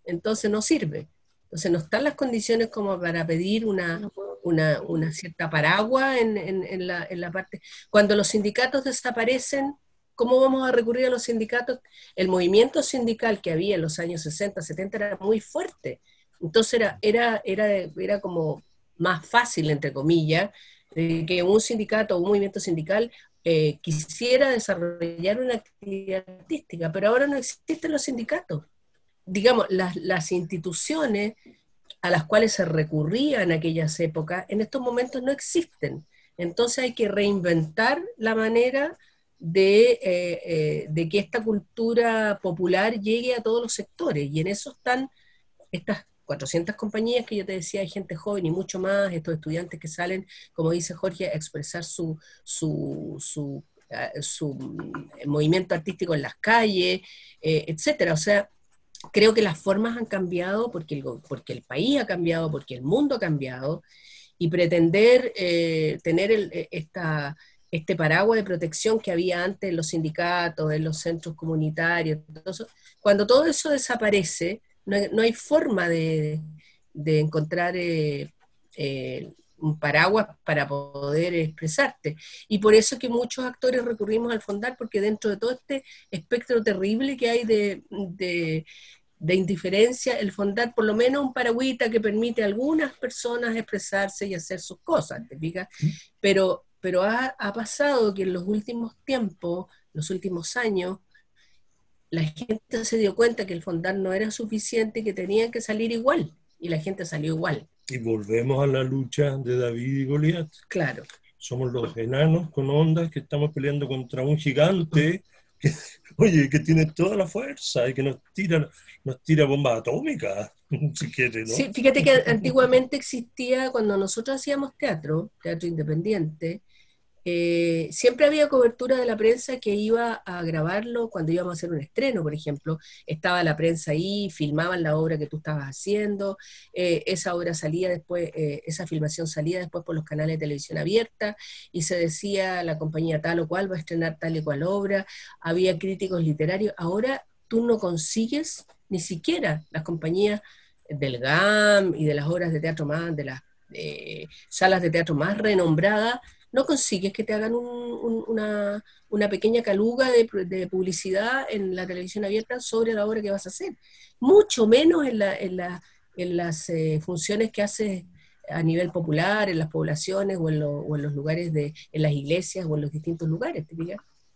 entonces no sirve. Entonces no están las condiciones como para pedir una, una, cierta paraguas en, la, parte. Cuando los sindicatos desaparecen, ¿cómo vamos a recurrir a los sindicatos? El movimiento sindical que había en los años 60, 70 era muy fuerte. Entonces era, era, era, era como más fácil, entre comillas, que un sindicato o un movimiento sindical eh, quisiera desarrollar una actividad artística, pero ahora no existen los sindicatos. Digamos, las, las instituciones a las cuales se recurría en aquellas épocas, en estos momentos no existen. Entonces hay que reinventar la manera de, eh, eh, de, que esta cultura popular llegue a todos los sectores. Y en eso están estas 400 compañías que yo te decía, hay gente joven y mucho más, estos estudiantes que salen, como dice Jorge, a expresar su, su, su, eh, su movimiento artístico en las calles, etcétera. O sea, creo que las formas han cambiado porque el, porque el país ha cambiado, porque el mundo ha cambiado, y pretender eh, tener esta, este paraguas de protección que había antes en los sindicatos, en los centros comunitarios, cuando todo eso desaparece, no hay, forma de, encontrar eh, eh, un paraguas para poder expresarte. Y por eso que muchos actores recurrimos al fondar, porque dentro de todo este espectro terrible que hay de, de indiferencia, el fondar por lo menos un paragüita que permite a algunas personas expresarse y hacer sus cosas, ¿te fijas? Pero, pero ha, pasado que en los últimos tiempos, los últimos años, la gente se dio cuenta que el fondar no era suficiente y que tenían que salir igual, y la gente salió igual. Y volvemos a la lucha de David y Goliat. Claro. Somos los enanos con ondas que estamos peleando contra un gigante que, [laughs] oye, que tiene toda la fuerza y que nos tira, nos tira bombas atómicas, [laughs] si quiere, ¿no? Sí, fíjate que antiguamente existía, cuando nosotros hacíamos teatro, teatro independiente, eh, siempre había cobertura de la prensa que iba a grabarlo cuando íbamos a hacer un estreno, por ejemplo. Estaba la prensa ahí, filmaban la obra que tú estabas haciendo, eh, esa obra salía después, eh, esa filmación salía después por los canales de televisión abierta y se decía la compañía tal o cual va a estrenar tal y cual obra, había críticos literarios. Ahora tú no consigues ni siquiera las compañías del GAM y de las obras de teatro más, de las salas de teatro más renombradas, no consigues que te hagan una, pequeña caluga de, publicidad en la televisión abierta sobre la obra que vas a hacer. Mucho menos en, las eh, funciones que haces a nivel popular, en las poblaciones o en, los lugares de, en las iglesias o en los distintos lugares.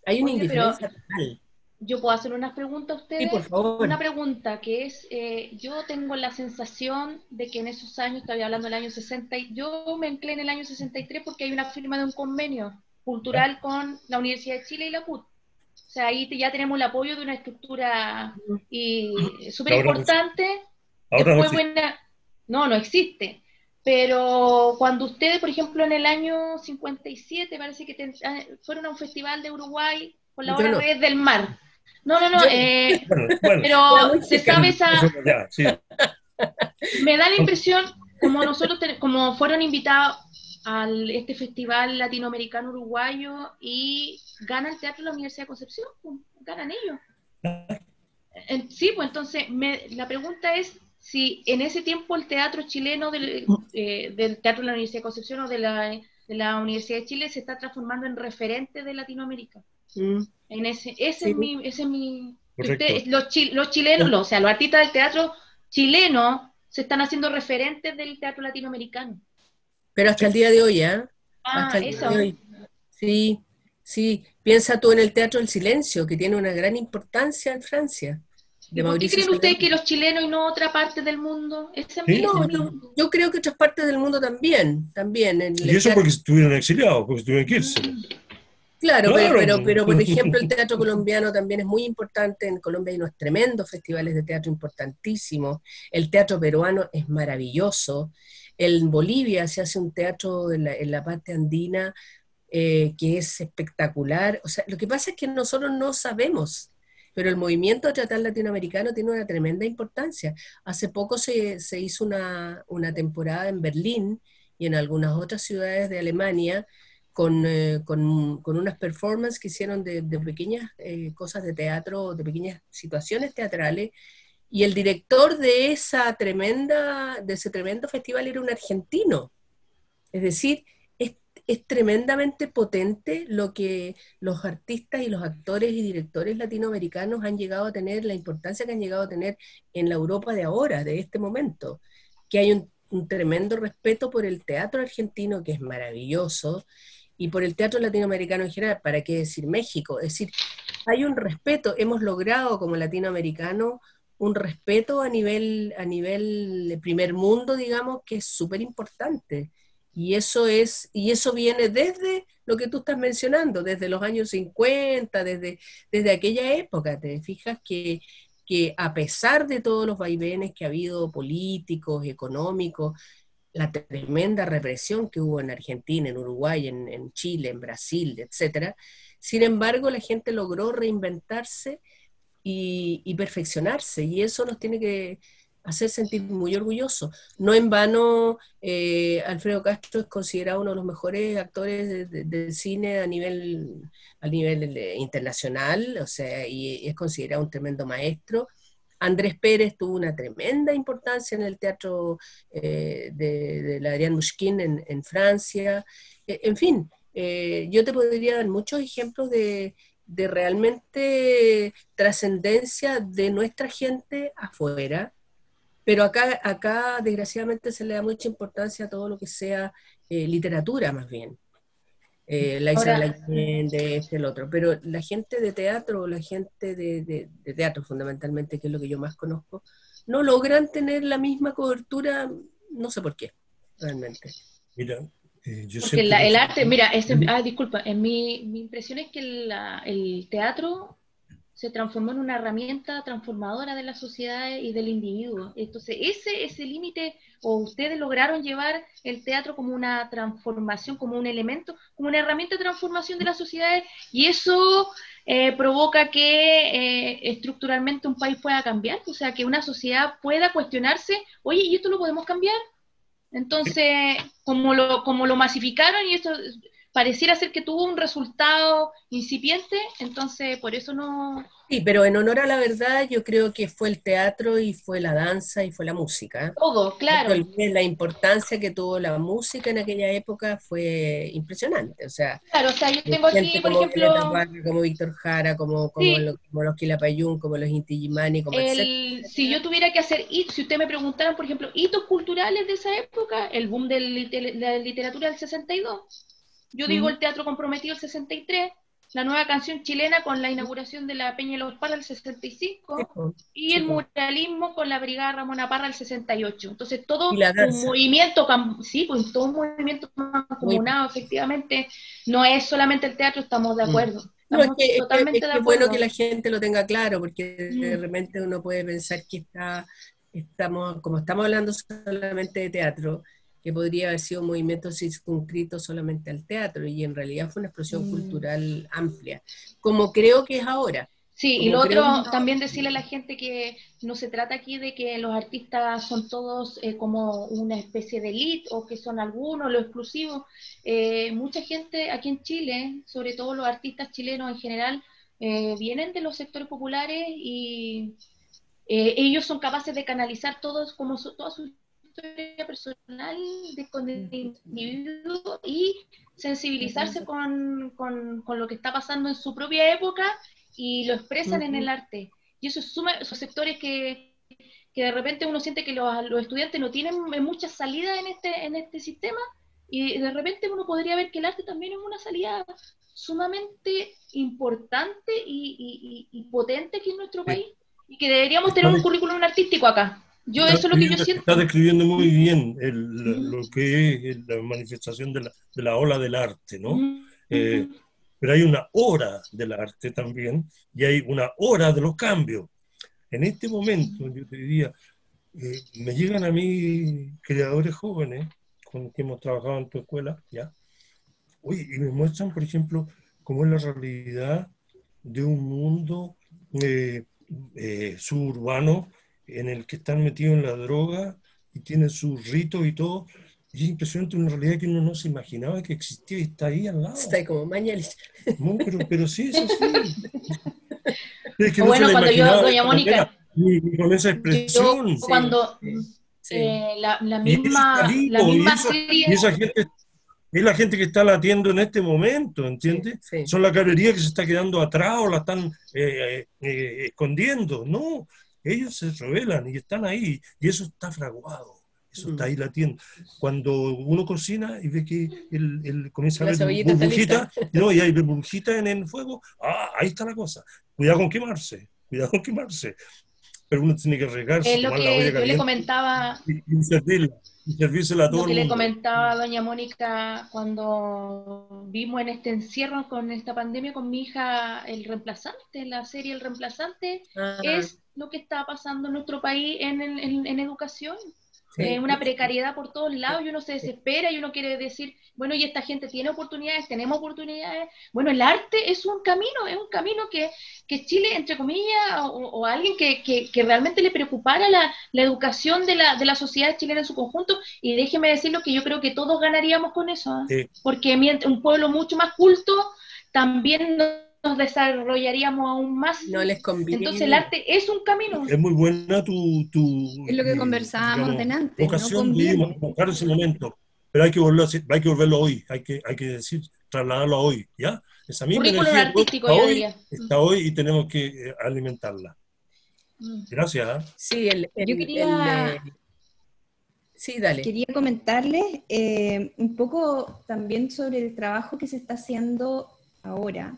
Hay una indiferencia total yo puedo hacer unas preguntas a ustedes. Sí, por favor. Una pregunta que es, eh, yo tengo la sensación de que en esos años, estaba hablando del año 60, yo me enclé en el año 63 porque hay una firma de un convenio cultural con la Universidad de Chile y la PUT. O sea, ahí ya tenemos el apoyo de una estructura y súper importante. Ahora no, no, no existe. Pero cuando ustedes, por ejemplo, en el año 57, parece que ah, fueron a un festival de Uruguay con la obra Red del Mar. No, no, no, eh, [laughs] pero se sabe esa... Me da la impresión, como nosotros, como fueron invitados a este festival latinoamericano uruguayo y gana el teatro de la Universidad de Concepción, pues, ganan ellos. Sí, pues entonces la pregunta es si en ese tiempo el teatro chileno del, eh, del Teatro de la Universidad de Concepción o de la, de la Universidad de Chile se está transformando en referente de Latinoamérica. Mm. En ese, ese es mi, ese es mi los, chilenos, o sea, los artistas del teatro chileno se están haciendo referentes del teatro latinoamericano. Pero hasta el día de hoy, ¿eh? Ah, eso. Sí, sí. Piensa tú en el Teatro del Silencio, que tiene una gran importancia en Francia. ¿Por qué creen ustedes que los chilenos y no otra parte del mundo? yo creo que otras partes del mundo también, también. y eso porque estuvieron exiliados, porque estuvieron que irse. Claro, Pero, pero, por [laughs] ejemplo el teatro colombiano también es muy importante. En Colombia hay unos tremendos festivales de teatro importantísimos. El teatro peruano es maravilloso. En Bolivia se hace un teatro en la, parte andina eh, que es espectacular. O sea, lo que pasa es que nosotros no sabemos, pero el movimiento teatral latinoamericano tiene una tremenda importancia. Hace poco se, hizo una, una temporada en Berlín y en algunas otras ciudades de Alemania eh, con, con, unas performances que hicieron de, pequeñas eh, cosas de teatro, de pequeñas situaciones teatrales, y el director de, esa tremenda, de ese tremendo festival era un argentino. Es decir, es, tremendamente potente lo que los artistas y los actores y directores latinoamericanos han llegado a tener, la importancia que han llegado a tener en la Europa de ahora, de este momento, que hay un, un tremendo respeto por el teatro argentino, que es maravilloso, y por el teatro latinoamericano en general, ¿para qué decir México? Es decir, hay un respeto, hemos logrado como latinoamericano un respeto a nivel, a nivel primer mundo, digamos, que es súper importante. Y eso es, y eso viene desde lo que tú estás mencionando, desde los años 50, desde, desde aquella época. Te fijas que, que a pesar de todos los vaivenes que ha habido políticos, económicos, la tremenda represión que hubo en Argentina, en Uruguay, en, Chile, en Brasil, etcétera. Sin embargo, la gente logró reinventarse y, perfeccionarse, y eso nos tiene que hacer sentir muy orgullosos. No en vano, eh, Alfredo Castro es considerado uno de los mejores actores del cine a nivel, a nivel eh, internacional, o sea, y es considerado un tremendo maestro Andrés Pérez tuvo una tremenda importancia en el teatro eh, de, la Adrián Mushkin en, Francia. En fin, yo te podría dar muchos ejemplos de, realmente trascendencia de nuestra gente afuera, pero acá, acá desgraciadamente se le da mucha importancia a todo lo que sea literatura más bien eh, la Isla de este, el otro. Pero la gente de teatro, la gente de, teatro fundamentalmente, que es lo que yo más conozco, no logran tener la misma cobertura, no sé por qué, realmente. Mira, eh, yo Porque el arte, mira, ah, disculpa, en mi, mi impresión es que el teatro se transformó en una herramienta transformadora de la sociedad y del individuo. Entonces, ese, ese límite, o ustedes lograron llevar el teatro como una transformación, como un elemento, como una herramienta de transformación de las sociedades, y eso eh, provoca que eh, estructuralmente un país pueda cambiar, o sea, que una sociedad pueda cuestionarse, oye, ¿y esto lo podemos cambiar? Entonces, como lo, como lo masificaron y esto pareciera ser que tuvo un resultado incipiente, entonces por eso no... Sí, pero en honor a la verdad yo creo que fue el teatro y fue la danza y fue la música. Todo, claro. La importancia que tuvo la música en aquella época fue impresionante, o sea... Claro, o sea, yo tengo aquí, por ejemplo... como Víctor Jara, como, como, los Quilapayún, como los Inti como el, Si yo tuviera que hacer, si usted me preguntaran, por ejemplo, hitos culturales de esa época, el boom de la literatura del 62, yo digo el Teatro Comprometido el 63, la nueva canción chilena con la inauguración de la Peña de los Palas el 65 y el muralismo con la Brigada Ramona Parra el 68. Entonces todo un movimiento, sí, pues todo un movimiento comunado, efectivamente, no es solamente el teatro, estamos de mm. acuerdo. No, es que, totalmente es, bueno que la gente lo tenga claro, porque de mm. repente uno puede pensar que está, estamos, como estamos hablando solamente de teatro, que podría haber sido un movimiento circunscrito solamente al teatro y en realidad fue una explosión mm. cultural amplia, como creo que es ahora. Sí, y lo otro, también decirle a la gente que no se trata aquí de que los artistas son todos eh, como una especie de elite o que son algunos, lo exclusivo. Eh, mucha gente aquí en Chile, sobre todo los artistas chilenos en general, eh, vienen de los sectores populares y ellos son capaces de canalizar todos como todas sus historia personal de, con el individuo y sensibilizarse con, con, con, lo que está pasando en su propia época y lo expresan en el arte. Y eso es suma, esos sectores que, que, de repente uno siente que los, los, estudiantes no tienen mucha salida en este, en este sistema y de repente uno podría ver que el arte también es una salida sumamente importante y, y, y potente aquí en nuestro país y que deberíamos tener un currículum artístico acá. Yo eso es lo que yo siento. Está describiendo muy bien lo que es la manifestación de la, de la ola del arte, ¿no? Eh, pero hay una hora del arte también y hay una hora de los cambios. En este momento, yo te diría, eh, me llegan a mí creadores jóvenes con los que hemos trabajado en tu escuela, ¿ya? Oye, y me muestran, por ejemplo, cómo es la realidad de un mundo eh, eh, suburbano en el que están metidos en la droga y tienen sus ritos y todo. Y es impresionante una realidad que uno no se imaginaba que existía y está ahí al lado. Está como mañana. pero, pero, sí, eso sí. [laughs] Es que bueno, cuando yo, doña Mónica, y, con esa expresión. cuando eh, la, la, misma, la misma serie... Y esa gente es la gente que está latiendo en este momento, ¿entiendes? Son la cabrería que se está quedando atrás o la están eh, eh, escondiendo. No, ellos se revelan y están ahí y eso está fraguado. Eso está ahí latiendo. Cuando uno cocina y ve que el, comienza a ver burbujita, [laughs] no, y hay burbujita en el fuego, ah, ahí está la cosa. Cuidado con quemarse, cuidado con quemarse. Pero uno tiene que regarse. Es lo que yo le comentaba. Y, y servírsela a todo Lo que le comentaba a doña Mónica cuando vimos en este encierro con esta pandemia con mi hija El Reemplazante, la serie El Reemplazante, es lo que está pasando en nuestro país en, en, en educación. Eh, una precariedad por todos lados y uno se desespera y uno quiere decir, bueno, y esta gente tiene oportunidades, tenemos oportunidades. Bueno, el arte es un camino, es un camino que, que Chile, entre comillas, o, alguien que, que, realmente le preocupara la, la educación de la, de la, sociedad chilena en su conjunto, y déjeme decirlo que yo creo que todos ganaríamos con eso, ¿ah? porque un pueblo mucho más culto también nos desarrollaríamos aún más. No les conviene. Entonces el arte es un camino. Es muy buena tu... tu es lo que conversábamos delante. Vocación no buscar ese momento, pero hay que, volverlo, hay que volverlo hoy, hay que, hay que decir, trasladarlo a hoy, ¿ya? Esa misma energía artístico, está, hoy, está hoy y tenemos que eh, alimentarla. Mm. Gracias. ¿ah? Sí, el, Yo quería... Eh, sí, dale. Quería comentarles eh, un poco también sobre el trabajo que se está haciendo ahora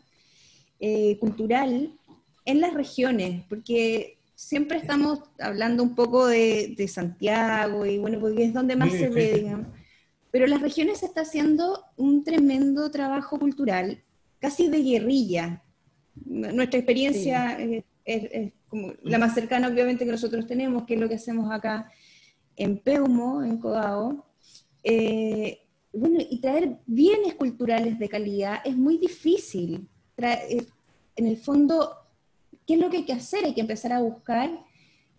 eh, cultural en las regiones, porque siempre estamos hablando un poco de, Santiago y bueno, porque es donde más se ve, digamos. Pero en las regiones se está haciendo un tremendo trabajo cultural, casi de guerrilla. Nuestra experiencia es, como la más cercana, obviamente, que nosotros tenemos, que es lo que hacemos acá en Peumo, en Codao. Eh, bueno, y traer bienes culturales de calidad es muy difícil. Eh, en el fondo, ¿qué es lo que hay que hacer? Hay que empezar a buscar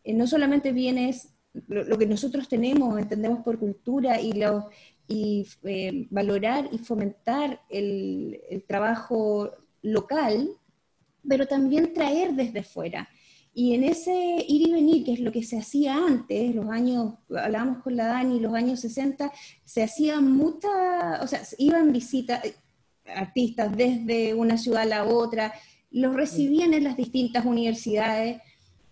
eh, no solamente bienes, lo, que nosotros tenemos, entendemos por cultura y, lo, y eh, valorar y fomentar el, trabajo local, pero también traer desde fuera. Y en ese ir y venir, que es lo que se hacía antes, los años, hablábamos con la Dani, los años 60, se hacían muchas, o sea, iban visitas, artistas desde una ciudad a la otra, los recibían en las distintas universidades.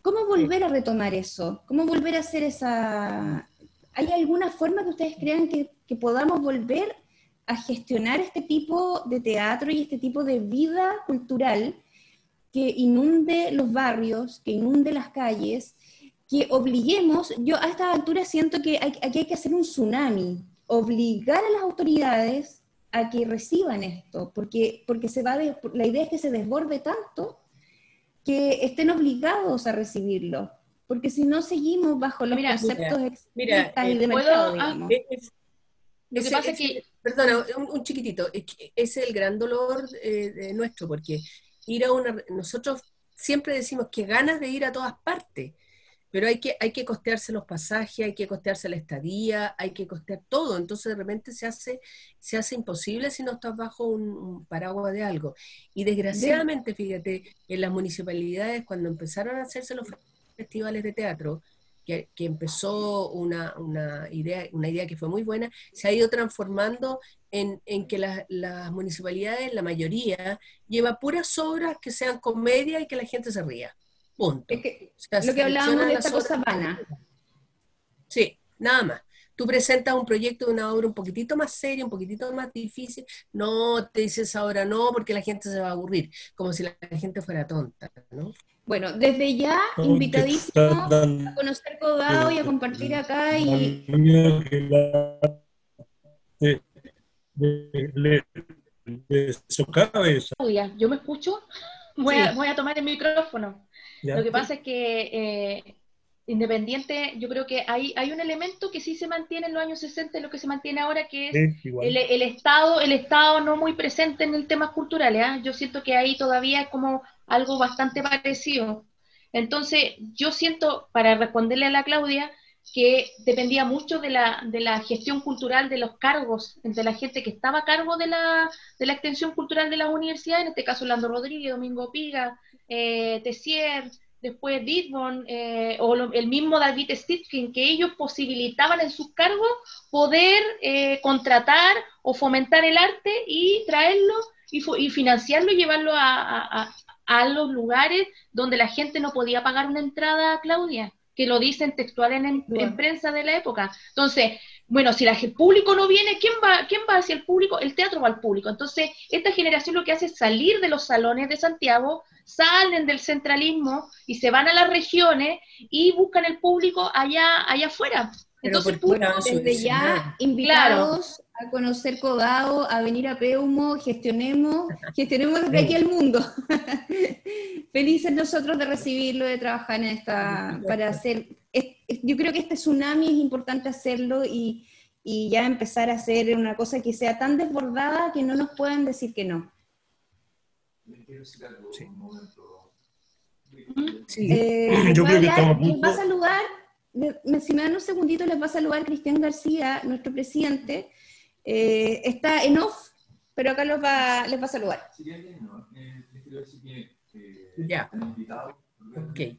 ¿Cómo volver a retomar eso? ¿Cómo volver a hacer esa... ¿Hay alguna forma que ustedes crean que, podamos volver a gestionar este tipo de teatro y este tipo de vida cultural que inunde los barrios, que inunde las calles, que obliguemos, yo a esta altura siento que aquí hay que hacer un tsunami, obligar a las autoridades a que reciban esto, porque, porque se va la idea es que se desborde tanto que estén obligados a recibirlo, porque si no seguimos bajo los conceptos mira, y de mercado, lo que pasa es que... Perdona, un, chiquitito, es, el gran dolor eh, nuestro, porque ir a una... Nosotros siempre decimos que ganas de ir a todas partes, pero hay que, hay que costearse los pasajes, hay que costearse la estadía, hay que costear todo, entonces de repente se hace, se hace imposible si no estás bajo un, paraguas de algo. Y desgraciadamente, fíjate, en las municipalidades cuando empezaron a hacerse los festivales de teatro, que, empezó una, idea, una idea que fue muy buena, se ha ido transformando en, que las municipalidades, la mayoría, lleva puras obras que sean comedia y que la gente se ría. Punto. lo que hablábamos de esta cosa vana. Sí, nada más. Tú presentas un proyecto de una obra un poquitito más seria, un poquitito más difícil, no te dices ahora no porque la gente se va a aburrir, como si la gente fuera tonta, ¿no? Bueno, desde ya, invitadísimo a conocer Codao y a compartir acá y... Yo me escucho, voy, a, voy a tomar el micrófono. Lo que pasa es que eh, independiente, yo creo que hay, hay un elemento que sí se mantiene en los años 60 y lo que se mantiene ahora, que es el, Estado, el Estado no muy presente en el tema cultural. ¿eh? Yo siento que ahí todavía es como algo bastante parecido. Entonces, yo siento, para responderle a la Claudia, que dependía mucho de la, de la gestión cultural de los cargos, de la gente que estaba a cargo de la, de la extensión cultural de las universidades, en este caso Lando Rodríguez, Domingo Piga, eh, Tessier, después Didbon eh, o el mismo David Stitkin, que ellos posibilitaban en sus cargos poder eh, contratar o fomentar el arte y traerlo y, y financiarlo y llevarlo a, a, los lugares donde la gente no podía pagar una entrada, Claudia, que lo dicen textual en, en prensa de la época. Entonces, bueno, si el público no viene, ¿quién va, ¿quién va hacia el público? El teatro va al público. Entonces, esta generación lo que hace es salir de los salones de Santiago, salen del centralismo y se van a las regiones y buscan el público allá, allá afuera. Entonces, desde ya invitados a conocer Codao, a venir a Peumo, gestionemos, gestionemos desde aquí el mundo. [laughs] Felices nosotros de recibirlo, de trabajar en esta, para hacer, yo creo que este tsunami es importante hacerlo y, y ya empezar a hacer una cosa que sea tan desbordada que no nos puedan decir que no. Sí. Eh, Yo creo que estamos va a saludar, si me dan un segundito, les va a saludar Cristian García, nuestro presidente. Eh, está en off, pero acá los va, les va a saludar. Eh, ya. Okay.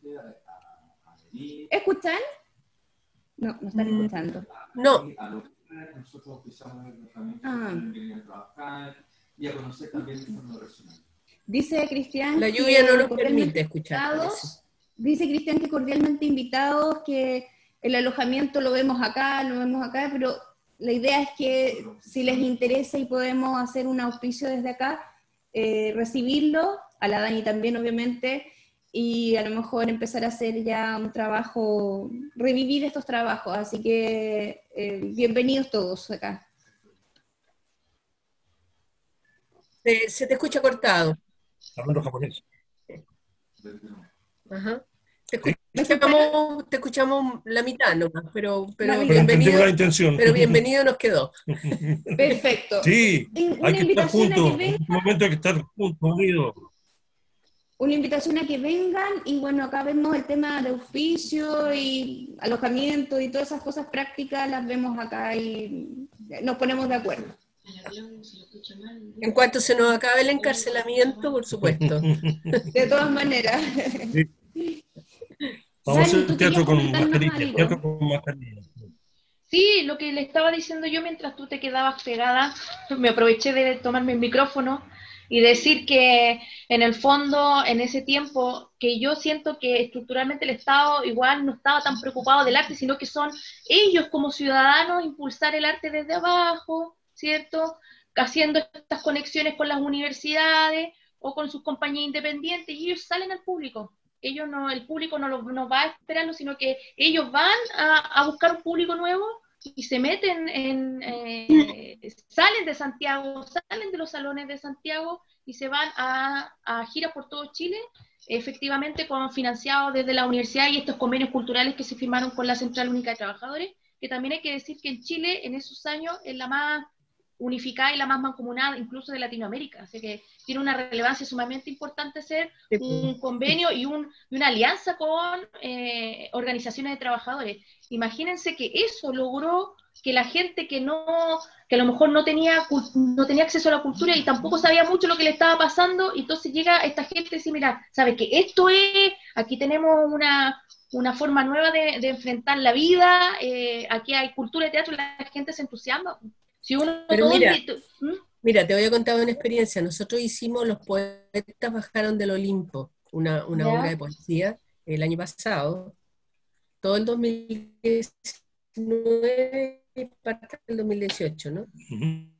¿Escuchan? No, no están escuchando. No. Ah. Y a conocer también el mundo Dice Cristian. La lluvia no nos permite escuchar. Dice Cristian que cordialmente invitados, que el alojamiento lo vemos acá, lo vemos acá, pero la idea es que si les interesa y podemos hacer un auspicio desde acá, eh, recibirlo, a la Dani también obviamente, y a lo mejor empezar a hacer ya un trabajo, revivir estos trabajos. Así que eh, bienvenidos todos acá. se te escucha cortado hablando japonés. Ajá. Te escuchamos, te escuchamos la mitad nomás, pero, pero bienvenido. La intención. Pero bienvenido nos quedó. [laughs] Perfecto. Sí, hay que estar juntos. En este momento hay que estar juntos, unidos. Una invitación a que vengan y bueno, acá vemos el tema de oficio y alojamiento y todas esas cosas prácticas las vemos acá y nos ponemos de acuerdo. En cuanto se nos acabe el encarcelamiento, por supuesto. [laughs] De todas maneras. Vamos a hacer teatro con mascarilla, teatro con mascarilla. Sí, lo que le estaba diciendo yo mientras tú te quedabas pegada, me aproveché de tomarme el micrófono y decir que en el fondo, en ese tiempo, que yo siento que estructuralmente el Estado igual no estaba tan preocupado del arte, sino que son ellos como ciudadanos impulsar el arte desde abajo, ¿cierto? Haciendo estas conexiones con las universidades o con sus compañías independientes y ellos salen al público. Ellos no, el público no, lo, va a esperarlo, sino que ellos van a, buscar un público nuevo y se meten en, eh, salen de Santiago, salen de los salones de Santiago y se van a, a por todo Chile, efectivamente con financiados desde la universidad y estos convenios culturales que se firmaron con la Central Única de Trabajadores, que también hay que decir que en Chile en esos años es la más unificada y la más mancomunada incluso de Latinoamérica. Así que tiene una relevancia sumamente importante ser un convenio y, un, una alianza con eh, organizaciones de trabajadores. Imagínense que eso logró que la gente que no, que a lo mejor no tenía, no tenía acceso a la cultura y tampoco sabía mucho lo que le estaba pasando, y entonces llega esta gente y dice, mira, ¿sabe que esto es? Aquí tenemos una, una forma nueva de, enfrentar la vida, eh, aquí hay cultura de teatro, la gente se entusiasma. Pero mira, ¿Mm? mira, te voy a contar una experiencia. Nosotros hicimos Los Poetas Bajaron del Olimpo, una, obra de poesía, el año pasado. Todo el 2019 parte del 2018, ¿no?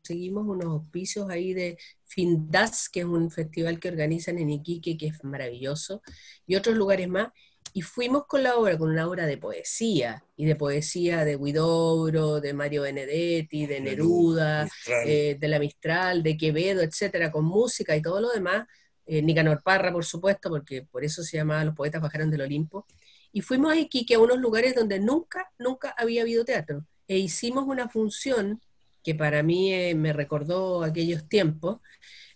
Seguimos unos auspicios ahí de Findas, que es un festival que organizan en Iquique, que es maravilloso, y otros lugares más. Y fuimos con la obra, con una obra de poesía, y de poesía de Guidobro, de Mario Benedetti, de Neruda, eh, de la Mistral, de Quevedo, etcétera, con música y todo lo demás. Eh, Nicanor Parra, por supuesto, porque por eso se llamaba Los Poetas Bajaron del Olimpo. Y fuimos a Iquique, a unos lugares donde nunca, nunca había habido teatro. E hicimos una función que para mí eh, me recordó aquellos tiempos,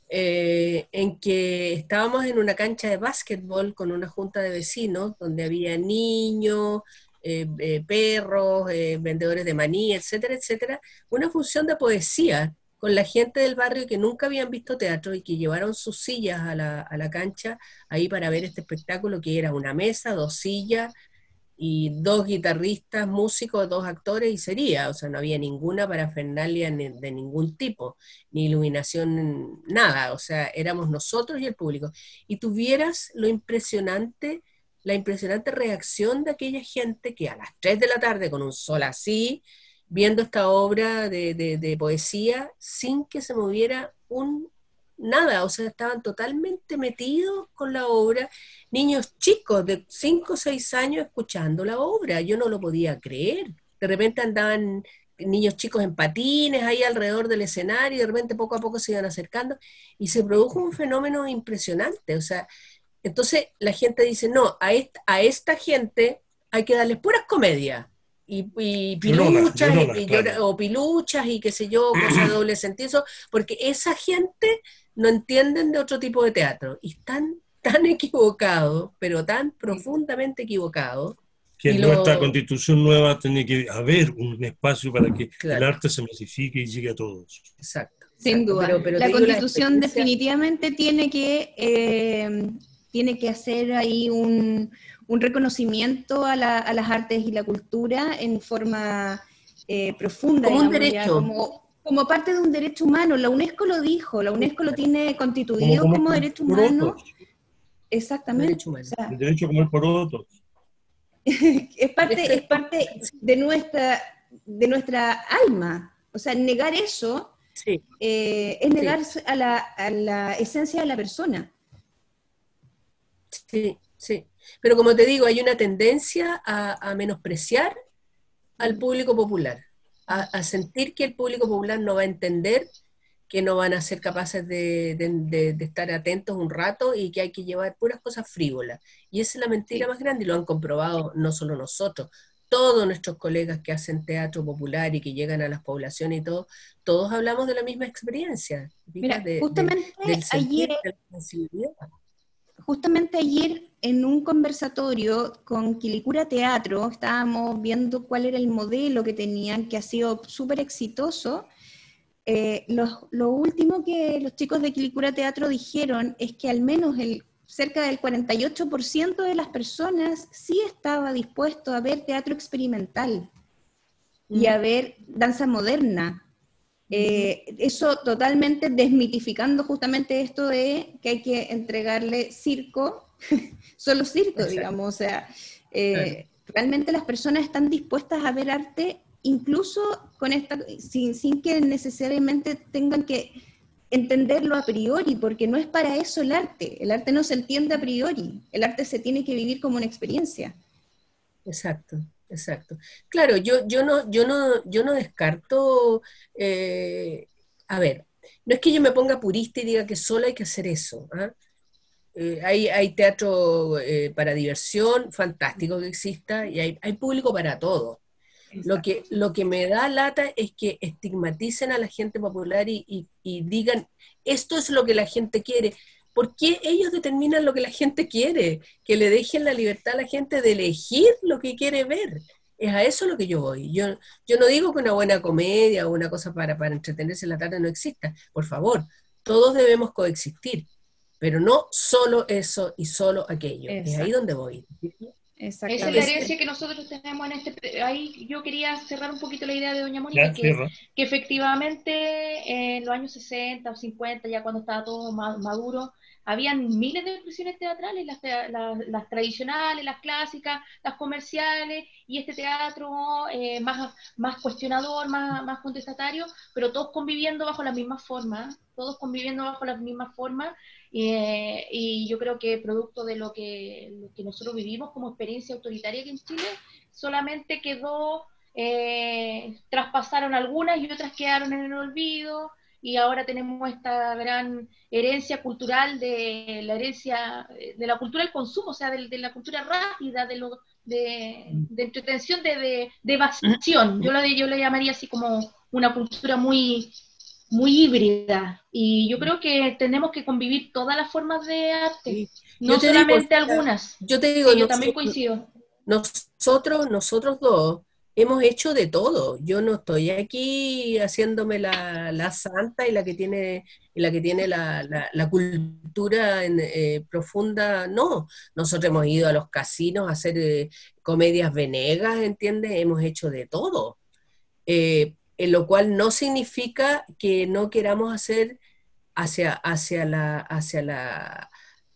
eh, en que estábamos en una cancha de básquetbol con una junta de vecinos, donde había niños, eh, perros, vendedores de maní, etcétera, etcétera, una función de poesía con la gente del barrio que nunca habían visto teatro y que llevaron sus sillas a la, a la cancha ahí para ver este espectáculo que era una mesa, dos sillas, y dos guitarristas, músicos, dos actores y sería, o sea, no había ninguna parafernalia de ningún tipo, ni iluminación, nada, o sea, éramos nosotros y el público. Y tuvieras lo impresionante, la impresionante reacción de aquella gente que a las 3 de la tarde, con un sol así, viendo esta obra de, de poesía, sin que se moviera un nada, o sea, estaban totalmente metidos con la obra, niños chicos de 5 o 6 años escuchando la obra, yo no lo podía creer. De repente andaban niños chicos en patines ahí alrededor del escenario y de repente poco a poco se iban acercando y se produjo un fenómeno impresionante, o sea, entonces la gente dice, no, a esta, a esta gente hay que darles puras comedias. Y, piluchas, o piluchas y qué sé yo, cosas de [clears throat] doble sentido, porque esa gente no entienden de otro tipo de teatro y están tan equivocados, pero tan profundamente equivocados. Que en nuestra constitución nueva tiene que haber un espacio para que el arte se masifique y llegue a todos. Exacto. Sin duda. la constitución definitivamente tiene que, eh, tiene que hacer ahí un, un reconocimiento a, a, las artes y la cultura en forma eh, profunda. Como un derecho como parte de un derecho humano. La UNESCO lo dijo, la UNESCO lo tiene constituido como, derecho humano. Exactamente. el derecho como el por [laughs] es parte, es parte de nuestra, de nuestra alma. O sea, negar eso eh, es negar a, la, esencia de la persona. Sí, sí. Pero como te digo, hay una tendencia a menospreciar al público popular a, sentir que el público popular no va a entender, que no van a ser capaces de, estar atentos un rato y que hay que llevar puras cosas frívolas. Y esa es la mentira más grande y lo han comprobado no solo nosotros, todos nuestros colegas que hacen teatro popular y que llegan a las poblaciones y todo, todos hablamos de la misma experiencia. Mira, justamente ayer, justamente ayer en un conversatorio con Quilicura Teatro estábamos viendo cuál era el modelo que tenían, que ha sido súper exitoso. Eh, lo, último que los chicos de Quilicura Teatro dijeron es que al menos el, cerca del 48% de las personas sí estaba dispuesto a ver teatro experimental y a mm. ver danza moderna. Eh, eso totalmente desmitificando justamente esto de que hay que entregarle circo, [laughs] solo circo, digamos, o sea, eh, realmente las personas están dispuestas a ver arte incluso con esta, sin, sin que necesariamente tengan que entenderlo a priori, porque no es para eso el arte, el arte no se entiende a priori, el arte se tiene que vivir como una experiencia. Exacto exacto. Claro, yo, yo, no, yo, no, yo no descarto, eh, a ver, no es que yo me ponga purista y diga que solo hay que hacer eso. ¿ah? Eh, hay, teatro eh, para diversión, fantástico que exista, y hay, público para todo. Lo que, lo que me da lata es que estigmaticen a la gente popular y, y digan, esto es lo que la gente quiere. ¿Por qué ellos determinan lo que la gente quiere? Que le dejen la libertad a la gente de elegir lo que quiere ver. Es a eso lo que yo voy. Yo, yo no digo que una buena comedia o una cosa para, para entretenerse en la tarde no exista. Por favor, todos debemos coexistir, pero no solo eso y solo aquello. Es ahí donde voy. Esa es la herencia que nosotros tenemos en este... Ahí yo quería cerrar un poquito la idea de Doña Mónica, que, que, efectivamente en los años 60 o 50, ya cuando estaba todo maduro, habían miles de expresiones teatrales, las, las, tradicionales, las clásicas, las comerciales, y este teatro eh, más, más cuestionador, más, más contestatario, pero todos conviviendo bajo la misma forma, todos conviviendo bajo las mismas formas, eh, y yo creo que producto de lo que, lo que nosotros vivimos como experiencia autoritaria aquí en Chile, solamente quedó, eh, traspasaron algunas y otras quedaron en el olvido, y ahora tenemos esta gran herencia cultural de la herencia de la cultura del consumo, o sea, de, la cultura rápida, de, lo, de, de entretención, de, de, de evasión. Yo lo, yo le llamaría así como una cultura muy, muy híbrida. Y yo creo que tenemos que convivir todas las formas de arte, no solamente algunas. Yo te digo, yo también coincido. Nosotros, nosotros dos, hemos hecho de todo. Yo no estoy aquí haciéndome la, santa y la que tiene, la, cultura eh, profunda. No, nosotros hemos ido a los casinos a hacer eh, comedias venegas, ¿entiendes? Hemos hecho de todo. Eh, en lo cual no significa que no queramos hacer hacia la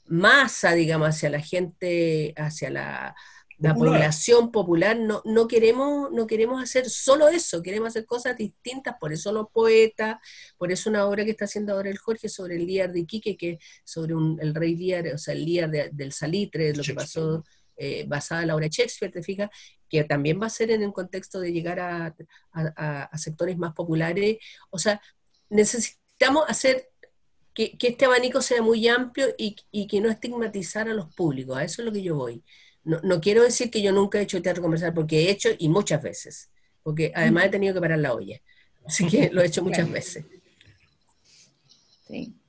masa, digamos, hacia la gente, hacia la la población popular, no, no, queremos, no queremos hacer solo eso, queremos hacer cosas distintas, por eso los poetas, por eso una obra que está haciendo ahora el Jorge sobre el Líar de Iquique, que sobre el rey Líar, o sea, el Líar del Salitre, lo que pasó eh, basada en la obra de Shakespeare, te fijas, que también va a ser en el contexto de llegar a, a, sectores más populares. O sea, necesitamos hacer que, que, este abanico sea muy amplio y, y que no estigmatizar a los públicos, a eso es lo que yo voy. No, quiero decir que yo nunca he hecho teatro comercial, porque he hecho y muchas veces, porque además he tenido que parar la olla, así que lo he hecho muchas veces.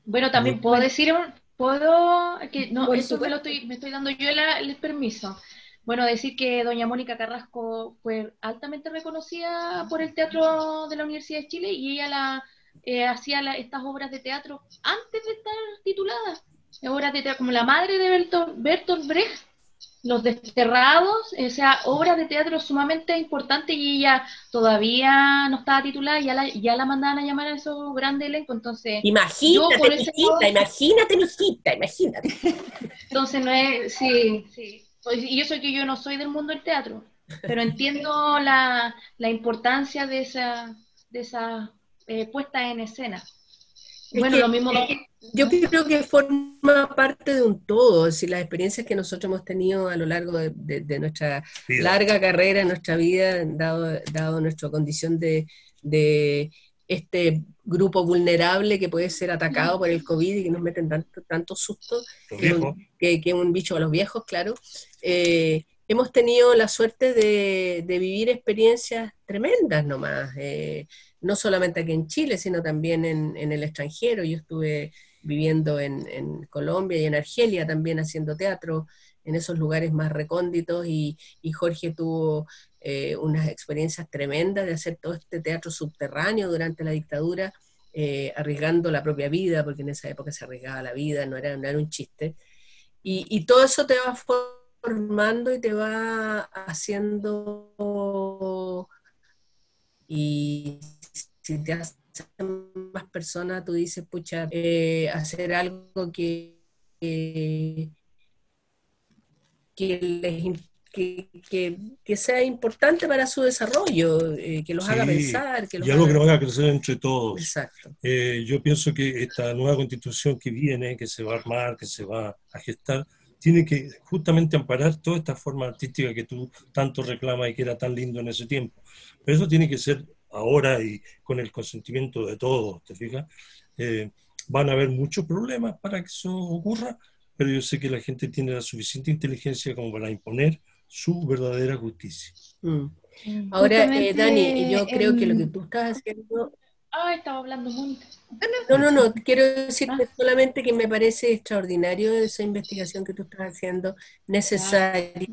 Bueno, también puedo decir, puedo, que no, eso me, lo estoy, me estoy dando yo el, permiso. Bueno, decir que doña Mónica Carrasco fue altamente reconocida por el Teatro de la Universidad de Chile y ella la, eh, hacía estas obras de teatro antes de estar tituladas. Obras de teatro, como la madre de Bertolt, Bertolt Brecht, los Desterrados, o sea, obras de teatro sumamente importantes y ella todavía no estaba titulada, ya la, ya la mandaban a llamar a esos grandes elencos, entonces... Imagínate, mijita, imagínate, mijita, imagínate. Entonces no es, sí, sí. Pues, y eso que yo no soy del mundo del teatro, pero entiendo la, la importancia de esa, de esa eh, puesta en escena. Bueno, lo mismo... Yo creo que forma parte de un todo, es decir, las experiencias que nosotros hemos tenido a lo largo de, nuestra larga carrera, en nuestra vida, dado, dado nuestra condición de, este grupo vulnerable que puede ser atacado por el COVID y que nos meten tanto, tanto susto, que, es un bicho a los viejos, claro. Eh, hemos tenido la suerte de, vivir experiencias tremendas nomás, eh, no solamente aquí en Chile, sino también en, en el extranjero. Yo estuve viviendo en, Colombia y en Argelia también haciendo teatro en esos lugares más recónditos y, Jorge tuvo eh, unas experiencias tremendas de hacer todo este teatro subterráneo durante la dictadura, eh, arriesgando la propia vida, porque en esa época se arriesgaba la vida, no era, no era un chiste. Y, todo eso te va formando y te va haciendo... Y si te has más personas, tú dices, pucha, eh, hacer algo que, que, que, sea importante para su desarrollo, eh, que los haga pensar. Que y algo que nos haga crecer entre todos. Exacto. Eh, yo pienso que esta nueva constitución que viene, que se va a armar, que se va a gestar, tiene que justamente amparar toda esta forma artística que tú tanto reclamas y que era tan lindo en ese tiempo. Pero eso tiene que ser ahora y con el consentimiento de todos, ¿te fijas? Eh, van a haber muchos problemas para que eso ocurra, pero yo sé que la gente tiene la suficiente inteligencia como para imponer su verdadera justicia. Mm. Ahora, eh, Dani, yo creo que lo que tú estás haciendo... Ah, estaba hablando muy... No, no, no, quiero decirte ah. solamente que me parece extraordinario esa investigación que tú estás haciendo, necesaria.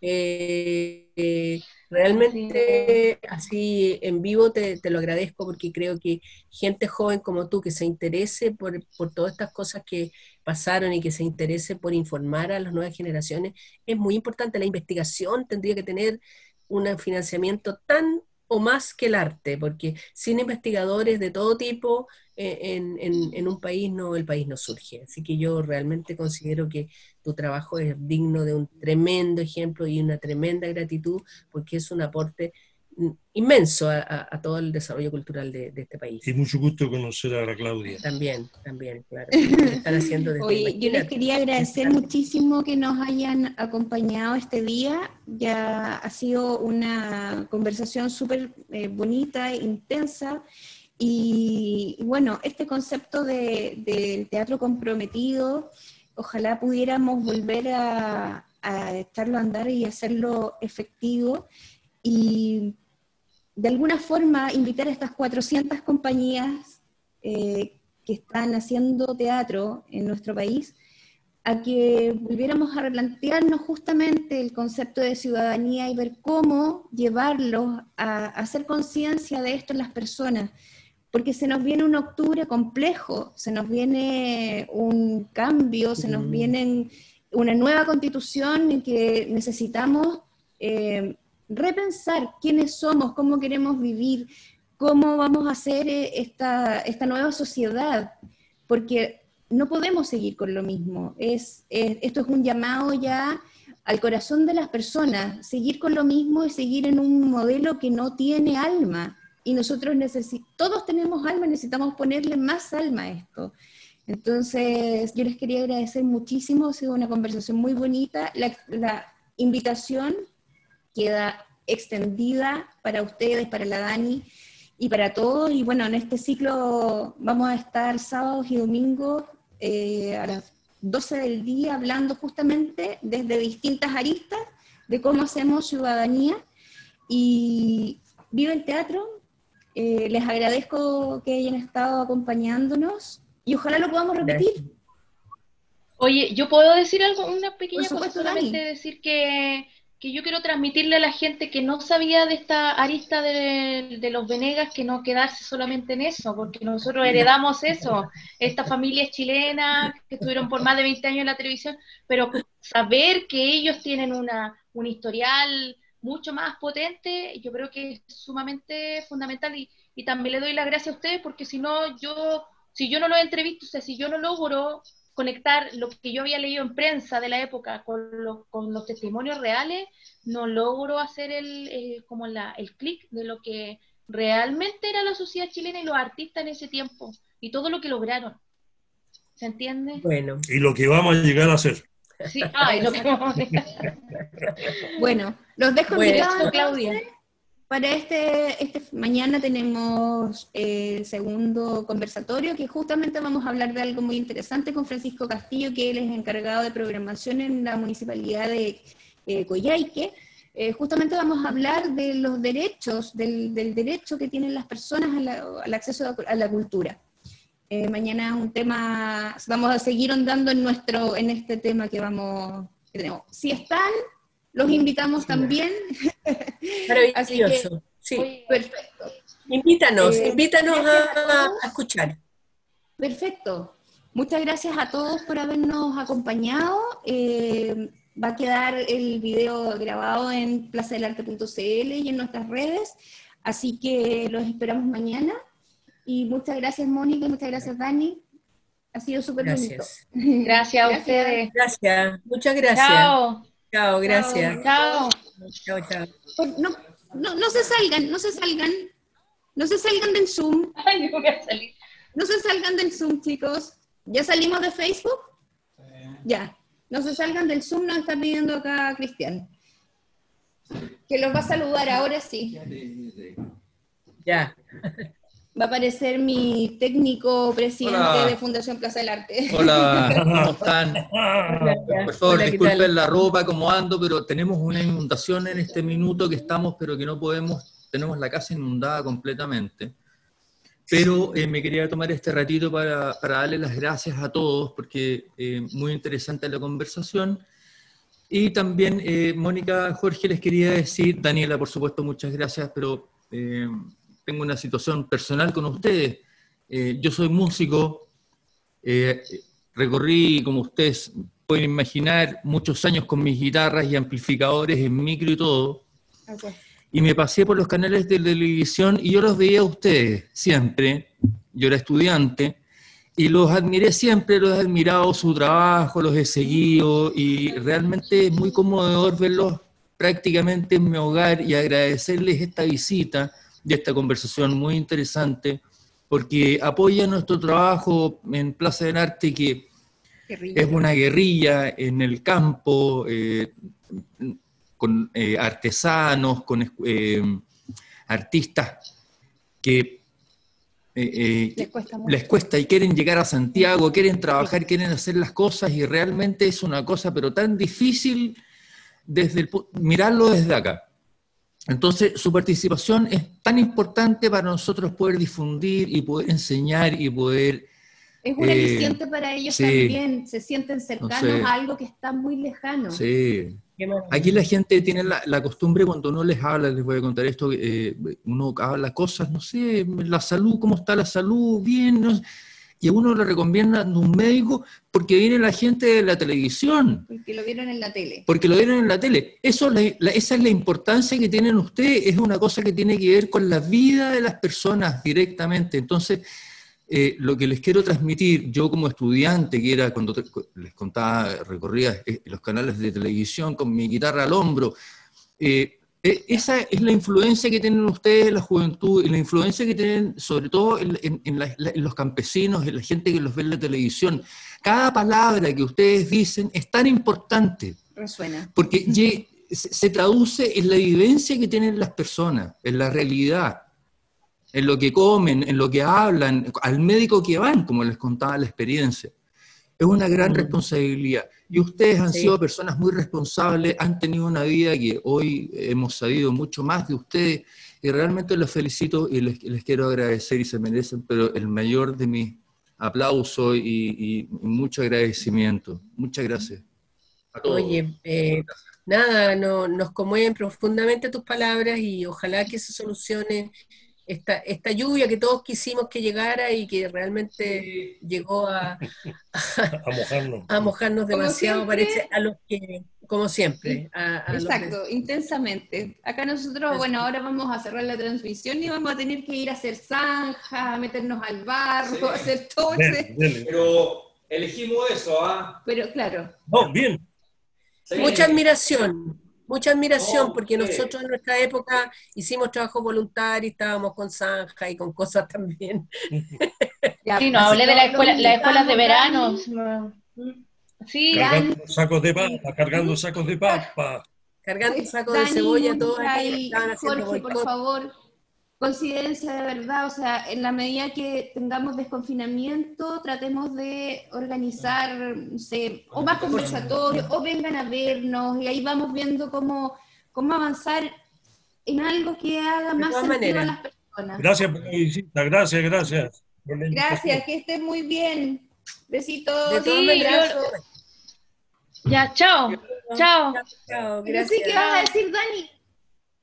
Eh, realmente así en vivo te, lo agradezco porque creo que gente joven como tú que se interese por, todas estas cosas que pasaron y que se interese por informar a las nuevas generaciones es muy importante. La investigación tendría que tener un financiamiento tan o más que el arte, porque sin investigadores de todo tipo eh, en, en, un país no, el país no surge. Así que yo realmente considero que tu trabajo es digno de un tremendo ejemplo y una tremenda gratitud, porque es un aporte inmenso a, todo el desarrollo cultural de, este país. Y mucho gusto conocer a la Claudia. También, también, claro. [laughs] Están haciendo Oye, yo les quería agradecer muchísimo que nos hayan acompañado este día. Ya ha sido una conversación súper eh, bonita, intensa. Y, bueno, este concepto del teatro comprometido, ojalá pudiéramos volver a, a estarlo a andar y hacerlo efectivo. Y de alguna forma invitar a estas 400 compañías eh, que están haciendo teatro en nuestro país a que volviéramos a replantearnos justamente el concepto de ciudadanía y ver cómo llevarlos a, hacer conciencia de esto en las personas, porque se nos viene un octubre complejo, se nos viene un cambio, se nos viene una nueva constitución en que necesitamos eh, repensar quiénes somos, cómo queremos vivir, cómo vamos a hacer eh, esta, esta nueva sociedad, porque no podemos seguir con lo mismo. Es, esto es un llamado ya al corazón de las personas. Seguir con lo mismo es seguir en un modelo que no tiene alma. Y nosotros todos tenemos alma, necesitamos ponerle más alma a esto. Entonces, yo les quería agradecer muchísimo, ha sido una conversación muy bonita. La invitación queda extendida para ustedes, para la Dani y para todos. Y bueno, en este ciclo vamos a estar sábados y domingos eh, a las 12 del día hablando justamente desde distintas aristas de cómo hacemos ciudadanía y vive el teatro. Eh, les agradezco que hayan estado acompañándonos y ojalá lo podamos repetir. Oye, ¿yo puedo decir algo? Una pequeña cosa, solamente decir que que yo quiero transmitirle a la gente que no sabía de esta arista de, los Venegas, que no quedarse solamente en eso, porque nosotros heredamos eso, estas familias chilenas que estuvieron por más de 20 años en la televisión, pero saber que ellos tienen una, un historial mucho más potente, yo creo que es sumamente fundamental y, y también le doy las gracias a ustedes, porque si no, yo, si yo no lo entrevisto, o sea, si yo no logro conectar lo que yo había leído en prensa de la época con, con los testimonios reales, no logro hacer el, como la, el clic de lo que realmente era la sociedad chilena y los artistas en ese tiempo y todo lo que lograron. ¿Se entiende? Bueno. Y lo que vamos a llegar a hacer. Sí, ay, lo que vamos a Bueno, los dejo bueno, Claudia. Para este, este mañana tenemos el segundo conversatorio que justamente vamos a hablar de algo muy interesante con Francisco Castillo, que él es encargado de programación en la municipalidad de eh. Eh, justamente vamos a hablar de los derechos, del, derecho que tienen las personas al acceso a la cultura. Eh, mañana un tema, vamos a seguir andando en, nuestro, en este tema que vamos, que tenemos. Si están, los invitamos también. [laughs] Maravilloso. sí. Perfecto. Invítanos, eh, invítanos a, escuchar. Perfecto. Muchas gracias a todos por habernos acompañado. Eh, va a quedar el video grabado en plazadelarte.cl y en nuestras redes, así que los esperamos mañana. Y muchas gracias, Mónica, muchas gracias, Dani. Ha sido súper bonito. Gracias [laughs] a ustedes. Gracias, muchas gracias. Chao. Chao, gracias. Chao. Chao, chao. Pues no, no, no se salgan, no se salgan. No se salgan del Zoom. Ay, voy a salir. No se salgan del Zoom, chicos. ¿Ya salimos de Facebook? Ya. No se salgan del Zoom, nos está pidiendo acá Cristian. Que los va a saludar ahora sí. Ya va a aparecer mi técnico presidente de Fundación Plaza del Arte. Hola, [laughs] ¿cómo están? Por favor, disculpen la ropa, cómo ando, pero tenemos una inundación en este minuto que estamos, pero que no podemos, tenemos la casa inundada completamente. Pero eh, me quería tomar este ratito para, para darle las gracias a todos, porque eh, muy interesante la conversación. Y también, eh, Mónica, Jorge, les quería decir, Daniela, por supuesto, muchas gracias, pero tengo una situación personal con ustedes. Eh, yo soy músico, eh, recorrí, como ustedes pueden imaginar, muchos años con mis guitarras y amplificadores en micro y todo. y me pasé por los canales de televisión y yo los veía a ustedes siempre, yo era estudiante, y los admiré siempre, los he admirado su trabajo, los he seguido y realmente es muy conmovedor verlos prácticamente en mi hogar y agradecerles esta visita y esta conversación muy interesante porque apoya nuestro trabajo en Plaza del Arte que es una guerrilla en el campo, eh, con eh, artesanos, con eh, artistas que les, cuesta les, cuesta y quieren llegar a Santiago, quieren trabajar, quieren hacer las cosas y realmente es una cosa pero tan difícil desde mirarlo desde acá. Entonces, su participación es tan importante para nosotros poder difundir y poder enseñar y poder... Es un eh, para ellos también, se sienten cercanos a algo que está muy lejano. Sí. Aquí la gente tiene la, costumbre cuando uno les habla, les voy a contar esto, eh, uno habla cosas, no sé, la salud, ¿cómo está la salud? Bien, no y a uno le recomienda un médico porque viene la gente de la televisión. Porque lo vieron en la tele. Porque lo vieron en la tele. Eso, esa es la importancia que tienen ustedes, es una cosa que tiene que ver con la vida de las personas directamente. Entonces, eh, lo que les quiero transmitir, yo como estudiante, que era cuando les contaba, recorría eh, los canales de televisión con mi guitarra al hombro, eh, esa es la influencia que tienen ustedes en la juventud y la influencia que tienen sobre todo en, los campesinos, en la gente que los ve en la televisión. Cada palabra que ustedes dicen es tan importante. Resuena. Porque [laughs] se traduce en la vivencia que tienen las personas, en la realidad, en lo que comen, en lo que hablan, al médico que van, como les contaba la experiencia. Es una gran responsabilidad. Y ustedes han sido personas muy responsables, han tenido una vida que hoy hemos sabido mucho más de ustedes y realmente los felicito y les, quiero agradecer y se merecen, pero el mayor de mis aplausos y, mucho agradecimiento. Muchas gracias. Oye, eh, nada, no, nos conmueven profundamente tus palabras y ojalá que se solucione esta, esta lluvia que todos quisimos que llegara y que realmente llegó [laughs] a, a, mojarnos. demasiado, parece, a los que, como siempre. Exacto, intensamente. Acá nosotros, bueno, ahora vamos a cerrar la transmisión y vamos a tener que ir a hacer zanja, meternos al barro, hacer todo Pero elegimos eso, ¿ah? Pero claro. Oh, bien. Mucha admiración mucha admiración, porque nosotros en nuestra época hicimos trabajo voluntario, estábamos con zanja y con cosas [laughs] también. sí, no, hablé de la escuela, las escuelas de verano. Sí, cargando sacos de papa, cargando sacos de papa. Cargando sacos de cebolla, todos Jorge, por favor considérense de verdad, o sea, en la medida que tengamos desconfinamiento, tratemos de organizar, no sé, o más conversatorios, o vengan a vernos, y ahí vamos viendo cómo, cómo avanzar en algo que haga más sentido a las personas. Gracias por la visita, gracias, gracias. Gracias, que estén muy bien. Besitos. De sí, Ya, chao. Chao. chao. Gracias. ¿qué vas a decir, Dani?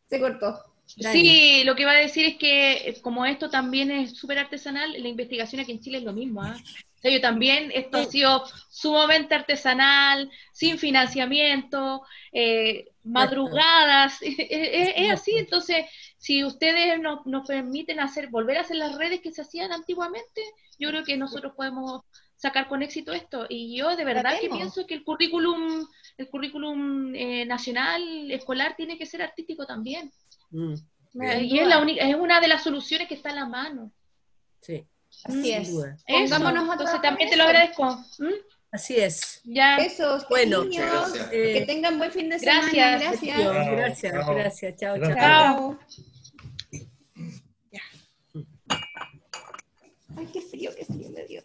Se cortó. Sí, lo que va a decir es que eh, como esto también es súper artesanal, la investigación aquí en Chile es lo mismo. ¿ah? O sea, yo también, esto ha sido sumamente artesanal, sin financiamiento, eh, madrugadas, [laughs] es, así. Entonces, si ustedes nos, nos permiten hacer, volver a hacer las redes que se hacían antiguamente, yo creo que nosotros podemos sacar con éxito esto. Y yo de verdad que pienso que el currículum, el currículum eh, nacional, escolar, tiene que ser artístico también. Mm. Eh, y es, la única, es una de las soluciones que está a la mano. Sí. Así mm. es. Pongámonos Entonces también te lo agradezco. ¿Mm? Así es. Ya. Besos. Bueno, eh, que tengan buen fin de semana. Gracias. Gracias. Gracias. Chao. Gracias. Chao. Chao. chao. Ay, qué frío, qué frío me dio.